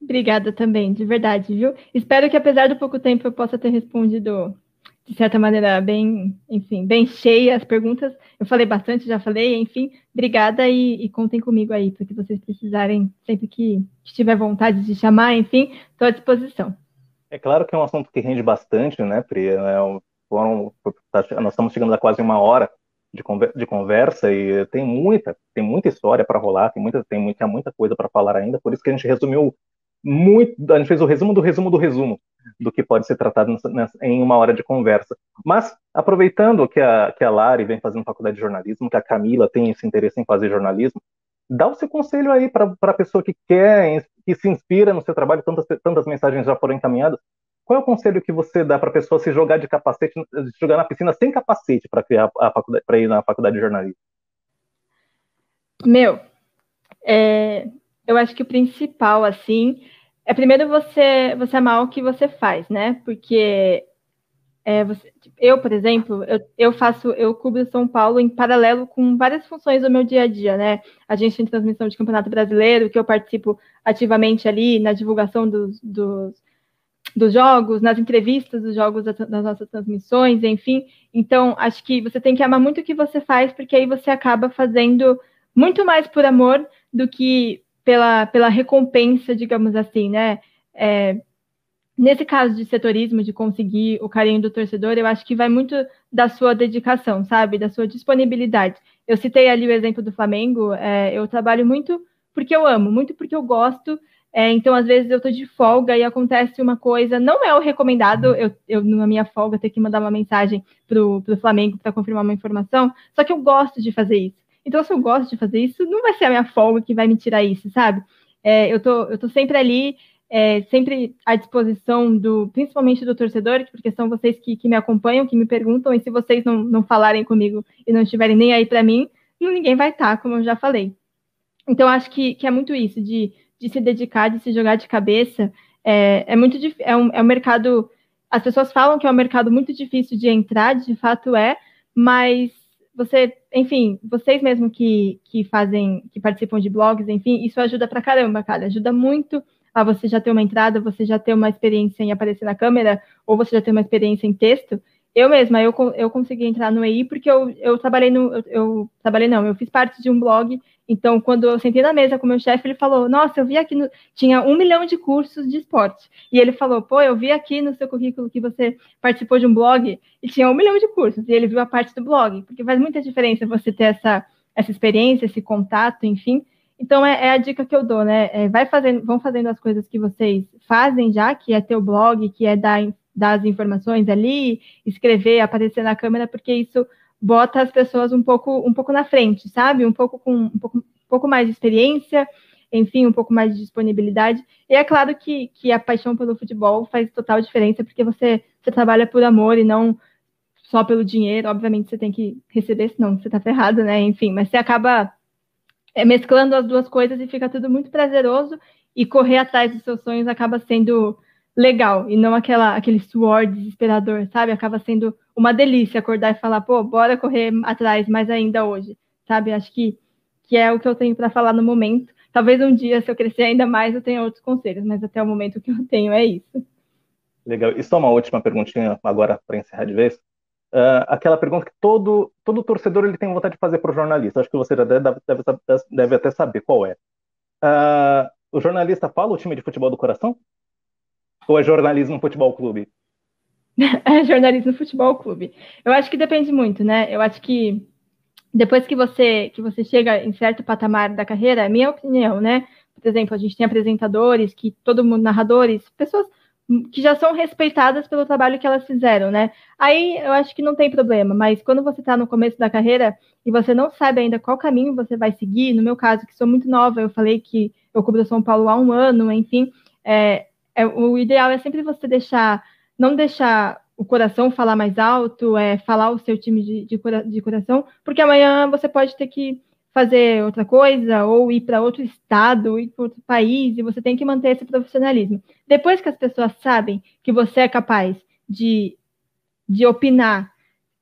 Obrigada também, de verdade, viu? Espero que apesar do pouco tempo eu possa ter respondido de certa maneira, bem, enfim, bem cheia as perguntas. Eu falei bastante, já falei, enfim, obrigada e, e contem comigo aí, para que vocês precisarem, sempre que tiver vontade de chamar, enfim, estou à disposição. É claro que é um assunto que rende bastante, né, Pri? É foram, tá, nós estamos chegando a quase uma hora de, de conversa e tem muita, tem muita história para rolar, tem muita, tem muita, muita coisa para falar ainda, por isso que a gente resumiu muito, a gente fez o resumo do resumo do resumo do que pode ser tratado nessa, em uma hora de conversa. Mas, aproveitando que a, que a Lari vem fazendo faculdade de jornalismo, que a Camila tem esse interesse em fazer jornalismo, Dá o seu conselho aí para a pessoa que quer, que se inspira no seu trabalho, tantas, tantas mensagens já foram encaminhadas. Qual é o conselho que você dá para a pessoa se jogar de capacete, jogar na piscina sem capacete para ir na faculdade de jornalismo? Meu, é, eu acho que o principal, assim, é primeiro você, você amar o que você faz, né? Porque é, você, eu, por exemplo, eu, eu, faço, eu cubro São Paulo em paralelo com várias funções do meu dia a dia, né? A gente tem transmissão de Campeonato Brasileiro, que eu participo ativamente ali na divulgação dos, dos, dos jogos, nas entrevistas dos jogos das nossas transmissões, enfim. Então, acho que você tem que amar muito o que você faz, porque aí você acaba fazendo muito mais por amor do que pela, pela recompensa, digamos assim, né? É, nesse caso de setorismo, de conseguir o carinho do torcedor, eu acho que vai muito da sua dedicação, sabe? Da sua disponibilidade. Eu citei ali o exemplo do Flamengo, é, eu trabalho muito porque eu amo, muito porque eu gosto. É, então, às vezes, eu tô de folga e acontece uma coisa, não é o recomendado, eu, eu na minha folga, ter que mandar uma mensagem pro, pro Flamengo para confirmar uma informação, só que eu gosto de fazer isso. Então, se eu gosto de fazer isso, não vai ser a minha folga que vai me tirar isso, sabe? É, eu, tô, eu tô sempre ali é, sempre à disposição do, principalmente do torcedor, porque são vocês que, que me acompanham, que me perguntam, e se vocês não, não falarem comigo e não estiverem nem aí para mim, ninguém vai estar, tá, como eu já falei. Então, acho que, que é muito isso, de, de se dedicar, de se jogar de cabeça. É, é muito é um, é um mercado. As pessoas falam que é um mercado muito difícil de entrar, de fato é, mas você, enfim, vocês mesmo que, que fazem, que participam de blogs, enfim, isso ajuda pra caramba, cara. Ajuda muito ah, você já tem uma entrada, você já tem uma experiência em aparecer na câmera, ou você já tem uma experiência em texto. Eu mesma, eu, eu consegui entrar no EI porque eu, eu trabalhei no. Eu, eu, trabalhei, não, eu fiz parte de um blog. Então, quando eu sentei na mesa com o meu chefe, ele falou: Nossa, eu vi aqui, no, tinha um milhão de cursos de esporte. E ele falou: Pô, eu vi aqui no seu currículo que você participou de um blog e tinha um milhão de cursos. E ele viu a parte do blog, porque faz muita diferença você ter essa, essa experiência, esse contato, enfim. Então é, é, a dica que eu dou, né? É, vai fazendo, vão fazendo as coisas que vocês fazem já, que é ter o blog, que é dar, dar as informações ali, escrever, aparecer na câmera, porque isso bota as pessoas um pouco, um pouco na frente, sabe? Um pouco com um pouco, um pouco mais de experiência, enfim, um pouco mais de disponibilidade. E é claro que, que a paixão pelo futebol faz total diferença, porque você, você trabalha por amor e não só pelo dinheiro. Obviamente você tem que receber, senão você tá ferrado, né? Enfim, mas você acaba é, mesclando as duas coisas e fica tudo muito prazeroso e correr atrás dos seus sonhos acaba sendo legal e não aquela aquele suor desesperador, sabe? Acaba sendo uma delícia acordar e falar, pô, bora correr atrás mais ainda hoje, sabe? Acho que que é o que eu tenho para falar no momento. Talvez um dia, se eu crescer ainda mais, eu tenha outros conselhos, mas até o momento que eu tenho é isso. Legal. E só uma última perguntinha agora para encerrar de vez uh, aquela pergunta que todo, todo torcedor ele tem vontade de fazer para o jornalista. Acho que você já deve, deve, deve até saber qual é. Uh, o jornalista fala o time de futebol do coração? Ou é jornalismo futebol clube? é jornalismo futebol clube. Eu acho que depende muito, né? Eu acho que depois que você que você chega em certo patamar da carreira, é minha opinião, né? Por exemplo, a gente tem apresentadores que todo mundo narradores, pessoas que já são respeitadas pelo trabalho que elas fizeram, né? Aí eu acho que não tem problema, mas quando você está no começo da carreira e você não sabe ainda qual caminho você vai seguir, no meu caso, que sou muito nova, eu falei que eu cubro São Paulo há um ano, enfim, é, é, o ideal é sempre você deixar, não deixar o coração falar mais alto, é, falar o seu time de, de, de coração, porque amanhã você pode ter que fazer outra coisa, ou ir para outro estado, ir para outro país, e você tem que manter esse profissionalismo. Depois que as pessoas sabem que você é capaz de, de opinar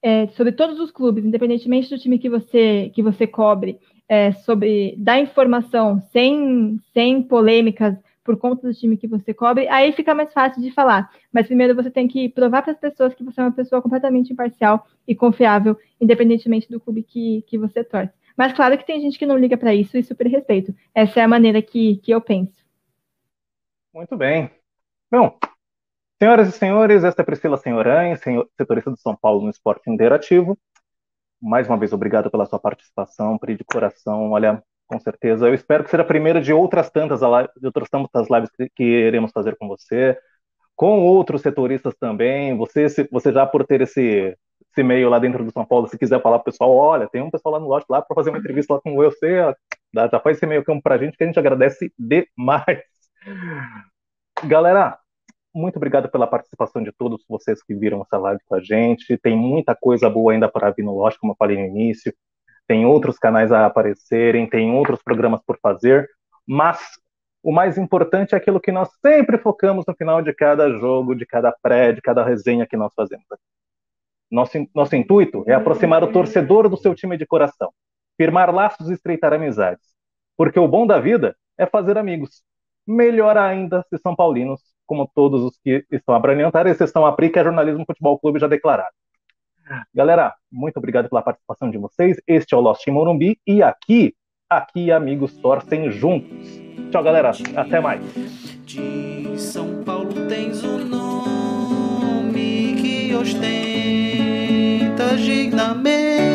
é, sobre todos os clubes, independentemente do time que você, que você cobre, é, sobre dar informação sem, sem polêmicas por conta do time que você cobre, aí fica mais fácil de falar. Mas primeiro você tem que provar para as pessoas que você é uma pessoa completamente imparcial e confiável, independentemente do clube que, que você torce. Mas claro que tem gente que não liga para isso e super respeito. Essa é a maneira que, que eu penso. Muito bem. Bom, senhoras e senhores, esta é Priscila Senhoran, setorista de São Paulo no Esporte Interativo. Mais uma vez, obrigado pela sua participação, Pri, de coração. Olha, com certeza. Eu espero que seja a primeira de outras tantas, de outras tantas lives que, que iremos fazer com você, com outros setoristas também. Você, você já por ter esse e-mail lá dentro do São Paulo, se quiser falar pro pessoal, olha, tem um pessoal lá no lote lá para fazer uma entrevista lá com você, Dá, já faz esse meio campo pra gente que a gente agradece demais. Galera, muito obrigado pela participação de todos vocês que viram essa live com a gente. Tem muita coisa boa ainda para vir no Loja, como eu falei no início. Tem outros canais a aparecerem, tem outros programas por fazer, mas o mais importante é aquilo que nós sempre focamos no final de cada jogo, de cada pré, de cada resenha que nós fazemos. Nosso, nosso intuito é aproximar o torcedor do seu time de coração, firmar laços e estreitar amizades. Porque o bom da vida é fazer amigos. Melhor ainda se são paulinos como todos os que estão a brilhantar, exceção a PRI, que é Jornalismo Futebol Clube já declarado. Galera, muito obrigado pela participação de vocês. Este é o Lost em Morumbi e aqui, aqui amigos torcem juntos. Tchau, galera. Até mais. De São Paulo tens o nome que ostenta dignamente